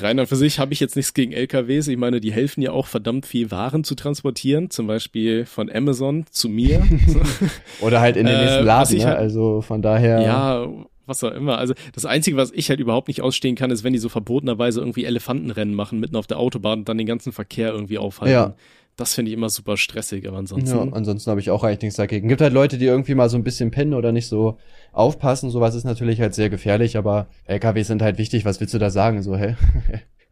rein für sich habe ich jetzt nichts gegen LKWs. Ich meine, die helfen ja auch verdammt viel Waren zu transportieren, zum Beispiel von Amazon zu mir. Oder halt in den Äh, nächsten was Laden, ne? halt- Also von daher. ja, was auch immer. Also das Einzige, was ich halt überhaupt nicht ausstehen kann, ist, wenn die so verbotenerweise irgendwie Elefantenrennen machen mitten auf der Autobahn und dann den ganzen Verkehr irgendwie aufhalten. Ja. Das finde ich immer super stressig, aber ansonsten. Ja, ansonsten habe ich auch eigentlich nichts dagegen. Gibt halt Leute, die irgendwie mal so ein bisschen pennen oder nicht so aufpassen. Sowas ist natürlich halt sehr gefährlich, aber LKWs sind halt wichtig. Was willst du da sagen? So, hä?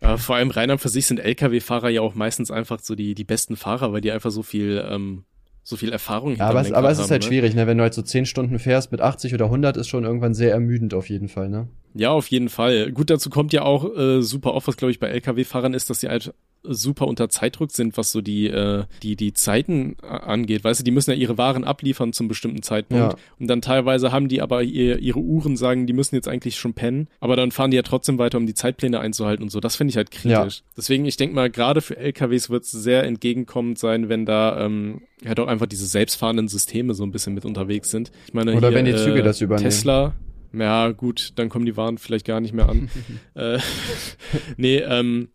Ja, vor allem rein an für sich sind Lkw-Fahrer ja auch meistens einfach so die, die besten Fahrer, weil die einfach so viel, ähm, so viel Erfahrung Ja, aber, es, aber es ist haben, halt ne? schwierig, ne? Wenn du halt so 10 Stunden fährst mit 80 oder 100, ist schon irgendwann sehr ermüdend auf jeden Fall, ne? Ja, auf jeden Fall. Gut, dazu kommt ja auch äh, super oft, was glaube ich bei Lkw-Fahrern ist, dass sie halt super unter Zeitdruck sind, was so die äh, die die Zeiten angeht. Weißt du, die müssen ja ihre Waren abliefern zum bestimmten Zeitpunkt Ja. und dann teilweise haben die aber ihr, ihre Uhren sagen, die müssen jetzt eigentlich schon pennen, aber dann fahren die ja trotzdem weiter, um die Zeitpläne einzuhalten und so. Das finde ich halt kritisch. Deswegen, ich denke mal, gerade für LKWs wird es sehr entgegenkommend sein, wenn da ähm, ja doch einfach diese selbstfahrenden Systeme so ein bisschen mit unterwegs sind. Ich meine, Oder hier, wenn die Züge äh, das übernehmen. Tesla, ja, gut, dann kommen die Waren vielleicht gar nicht mehr an. äh, nee, ähm,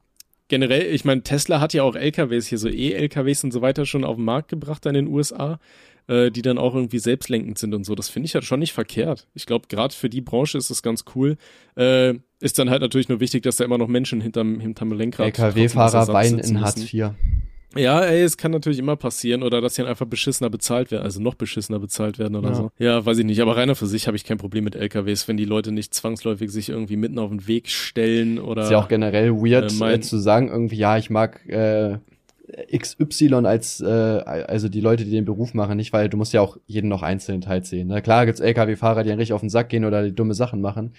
generell, ich meine, Tesla hat ja auch LKWs hier, so E-LKWs und so weiter schon auf den Markt gebracht in den USA, äh, die dann auch irgendwie selbstlenkend sind und so. Das finde ich halt schon nicht verkehrt. Ich glaube, gerade für die Branche ist das ganz cool. Äh, ist dann halt natürlich nur wichtig, dass da immer noch Menschen hinterm, hinterm Lenkrad LKW-Fahrer weinen in Hartz. IV. Ja, ey, es kann natürlich immer passieren oder dass sie dann einfach beschissener bezahlt werden, also noch beschissener bezahlt werden oder Ja. so. Ja, weiß ich nicht, aber reiner für sich habe ich kein Problem mit LKWs, wenn die Leute nicht zwangsläufig sich irgendwie mitten auf den Weg stellen oder Ist ja auch generell weird äh, mein- äh, zu sagen, irgendwie, ja, ich mag äh, XY als, äh, also die Leute, die den Beruf machen, nicht, weil du musst ja auch jeden noch einzeln halt sehen. Ne? Klar gibt's LKW-Fahrer, die einen richtig auf den Sack gehen oder die dumme Sachen machen,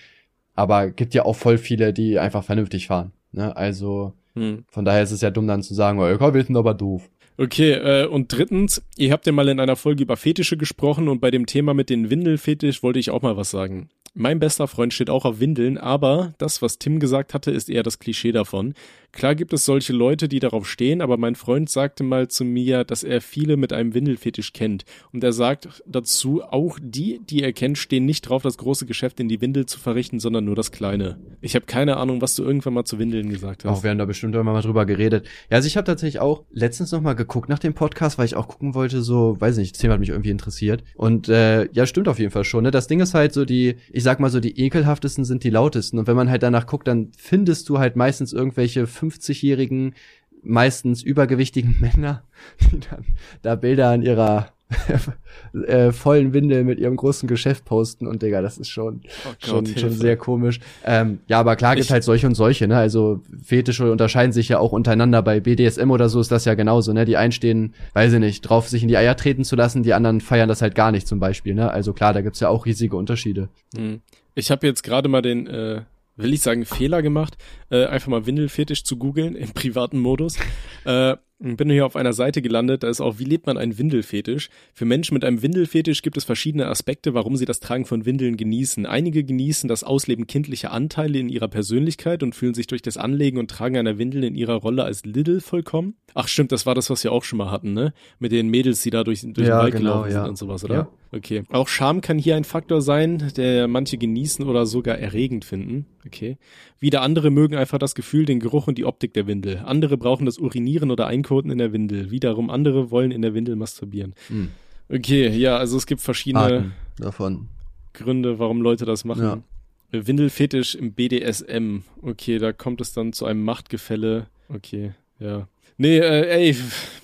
aber gibt ja auch voll viele, die einfach vernünftig fahren. Ne? Also hm. von daher ist es ja dumm dann zu sagen, oh, LKW sind aber doof. Okay, äh, und drittens, ihr habt ja mal in einer Folge über Fetische gesprochen und bei dem Thema mit den Windelfetisch wollte ich auch mal was sagen. Mein bester Freund steht auch auf Windeln, aber das, was Tim gesagt hatte, ist eher das Klischee davon. Klar gibt es solche Leute, die darauf stehen, aber mein Freund sagte mal zu mir, dass er viele mit einem Windelfetisch kennt. Und er sagt dazu, auch die, die er kennt, stehen nicht drauf, das große Geschäft in die Windel zu verrichten, sondern nur das kleine. Ich habe keine Ahnung, was du irgendwann mal zu Windeln gesagt hast. Auch wir haben da bestimmt immer mal drüber geredet. Ja, also ich habe tatsächlich auch letztens noch mal geguckt nach dem Podcast, weil ich auch gucken wollte, so, weiß nicht, das Thema hat mich irgendwie interessiert. Und äh, ja, stimmt auf jeden Fall schon. Ne? Das Ding ist halt so die, ich sag mal so, die ekelhaftesten sind die lautesten. Und wenn man halt danach guckt, dann findest du halt meistens irgendwelche 50-jährigen, meistens übergewichtigen Männer, die dann da Bilder an ihrer äh, vollen Windel mit ihrem großen Geschäft posten und Digga, das ist schon Oh Gott, schon, schon Hilfe. sehr komisch. Ähm, ja, aber klar gibt halt solche und solche, ne? Also Fetische unterscheiden sich ja auch untereinander. Bei BDSM oder so ist das ja genauso, ne? Die einen stehen, weiß ich nicht, drauf, sich in die Eier treten zu lassen, die anderen feiern das halt gar nicht zum Beispiel, ne? Also klar, da gibt's ja auch riesige Unterschiede. Hm. Ich habe jetzt gerade mal den, äh, will ich sagen, Fehler gemacht, äh, einfach mal Windelfetisch zu googeln im privaten Modus. äh, bin hier auf einer Seite gelandet, da ist auch, wie lebt man einen Windelfetisch? Für Menschen mit einem Windelfetisch gibt es verschiedene Aspekte, warum sie das Tragen von Windeln genießen. Einige genießen das Ausleben kindlicher Anteile in ihrer Persönlichkeit und fühlen sich durch das Anlegen und Tragen einer Windel in ihrer Rolle als Lidl vollkommen. Ach stimmt, das war das, was wir auch schon mal hatten, ne? Mit den Mädels, die da durch, durch Ja, den Wald genau, gelaufen ja. sind und sowas, oder? Ja. Okay. Auch Scham kann hier ein Faktor sein, der manche genießen oder sogar erregend finden. Okay. Wieder andere mögen einfach das Gefühl, den Geruch und die Optik der Windel. Andere brauchen das Urinieren oder Einkoten in der Windel. Wiederum andere wollen in der Windel masturbieren. Hm. Okay, ja, also es gibt verschiedene Arten davon. Gründe, warum Leute das machen. Windelfetisch im BDSM. Okay, da kommt es dann zu einem Machtgefälle. Okay, ja. Nee, äh, ey,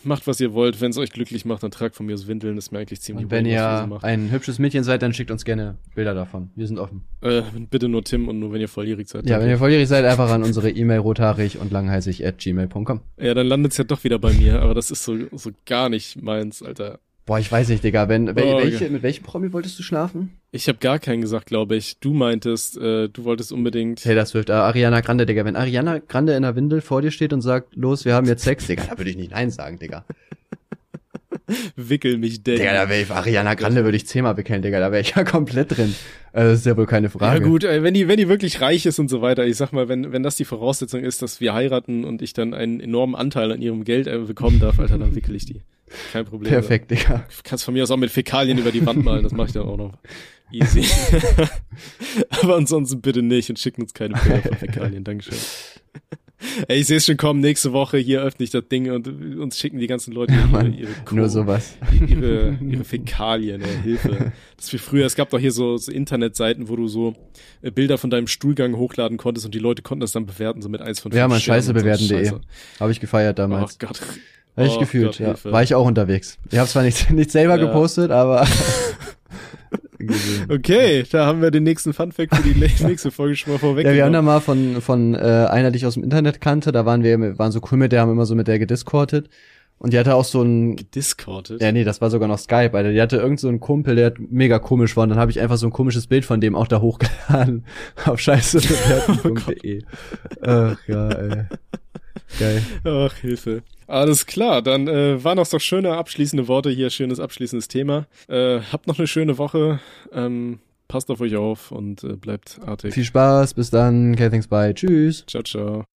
macht was ihr wollt. Wenn es euch glücklich macht, dann tragt von mir aus Windeln. Ist mir eigentlich ziemlich Und wenn ihr so ein hübsches Mädchen seid, dann schickt uns gerne Bilder davon. Wir sind offen. Äh, bitte nur Tim und nur wenn ihr volljährig seid. Ja, wenn ihr volljährig seid, einfach an unsere E-Mail rothaarig und langheißig at gmail.com. Ja, dann landet's ja doch wieder bei mir, aber das ist so, so gar nicht meins, Alter. Boah, ich weiß nicht, Digga. Wenn, Oh, welche, okay. mit welchem Promi wolltest du schlafen? Ich habe gar keinen gesagt, glaube ich. Du meintest, äh, du wolltest unbedingt. Taylor Swift, äh, Ariana Grande, Digga. Wenn Ariana Grande in der Windel vor dir steht und sagt, los, wir haben jetzt Sex, Digga, da würde ich nicht Nein sagen, Digga. Wickel mich denn. Digga, da wäre ich, Ariana Grande würde ich zehnmal wickeln, Digga, da wäre ich ja komplett drin. Also, das ist ja wohl keine Frage. Ja gut, ey, wenn die, wenn die wirklich reich ist und so weiter, ich sag mal, wenn, wenn das die Voraussetzung ist, dass wir heiraten und ich dann einen enormen Anteil an ihrem Geld äh, bekommen darf, Alter, dann wickel ich die. Kein Problem. Perfekt, Digga. Du kannst von mir aus auch mit Fäkalien über die Wand malen, das mache ich dann auch noch. Easy. Aber ansonsten bitte nicht und schicken uns keine Bilder von Fäkalien, Dankeschön. Ey, ich sehe es schon kommen, nächste Woche hier öffne ich das Ding und uns schicken die ganzen Leute ihre, Mann, ihre Nur sowas. ihre, ihre Fäkalien, ey, Hilfe. Das wie früher, es gab doch hier so, so Internetseiten, wo du so äh, Bilder von deinem Stuhlgang hochladen konntest und die Leute konnten das dann bewerten, so mit eins von fünf Ja, man, scheiße bewerten.de. Habe ich gefeiert Oh damals. Gott. Habe ich Oh gefühlt, Gott, ja. Hilfe. War ich auch unterwegs. Ich habe zwar nicht, nicht selber Ja. gepostet, aber gesehen. Okay, da haben wir den nächsten Funfact für die nächste Folge schon mal vorweg. Ja, wir haben da mal von, von äh, einer, die ich aus dem Internet kannte, da waren wir, waren so cool mit der, haben immer so mit der gediscordet. Und die hatte auch so ein, Discorded. ja nee, das war sogar noch Skype, Alter. Die hatte irgend so einen Kumpel, der mega komisch war. Und dann habe ich einfach so ein komisches Bild von dem auch da hochgeladen auf scheißebewerten.de. Ach ja, ey. Geil. Ach, Hilfe. Alles klar, dann äh, waren das doch schöne abschließende Worte hier, schönes abschließendes Thema. Äh, habt noch eine schöne Woche. Ähm, passt auf euch auf und äh, bleibt artig. Viel Spaß, bis dann. Okay, thanks, bye. Tschüss. Ciao, ciao.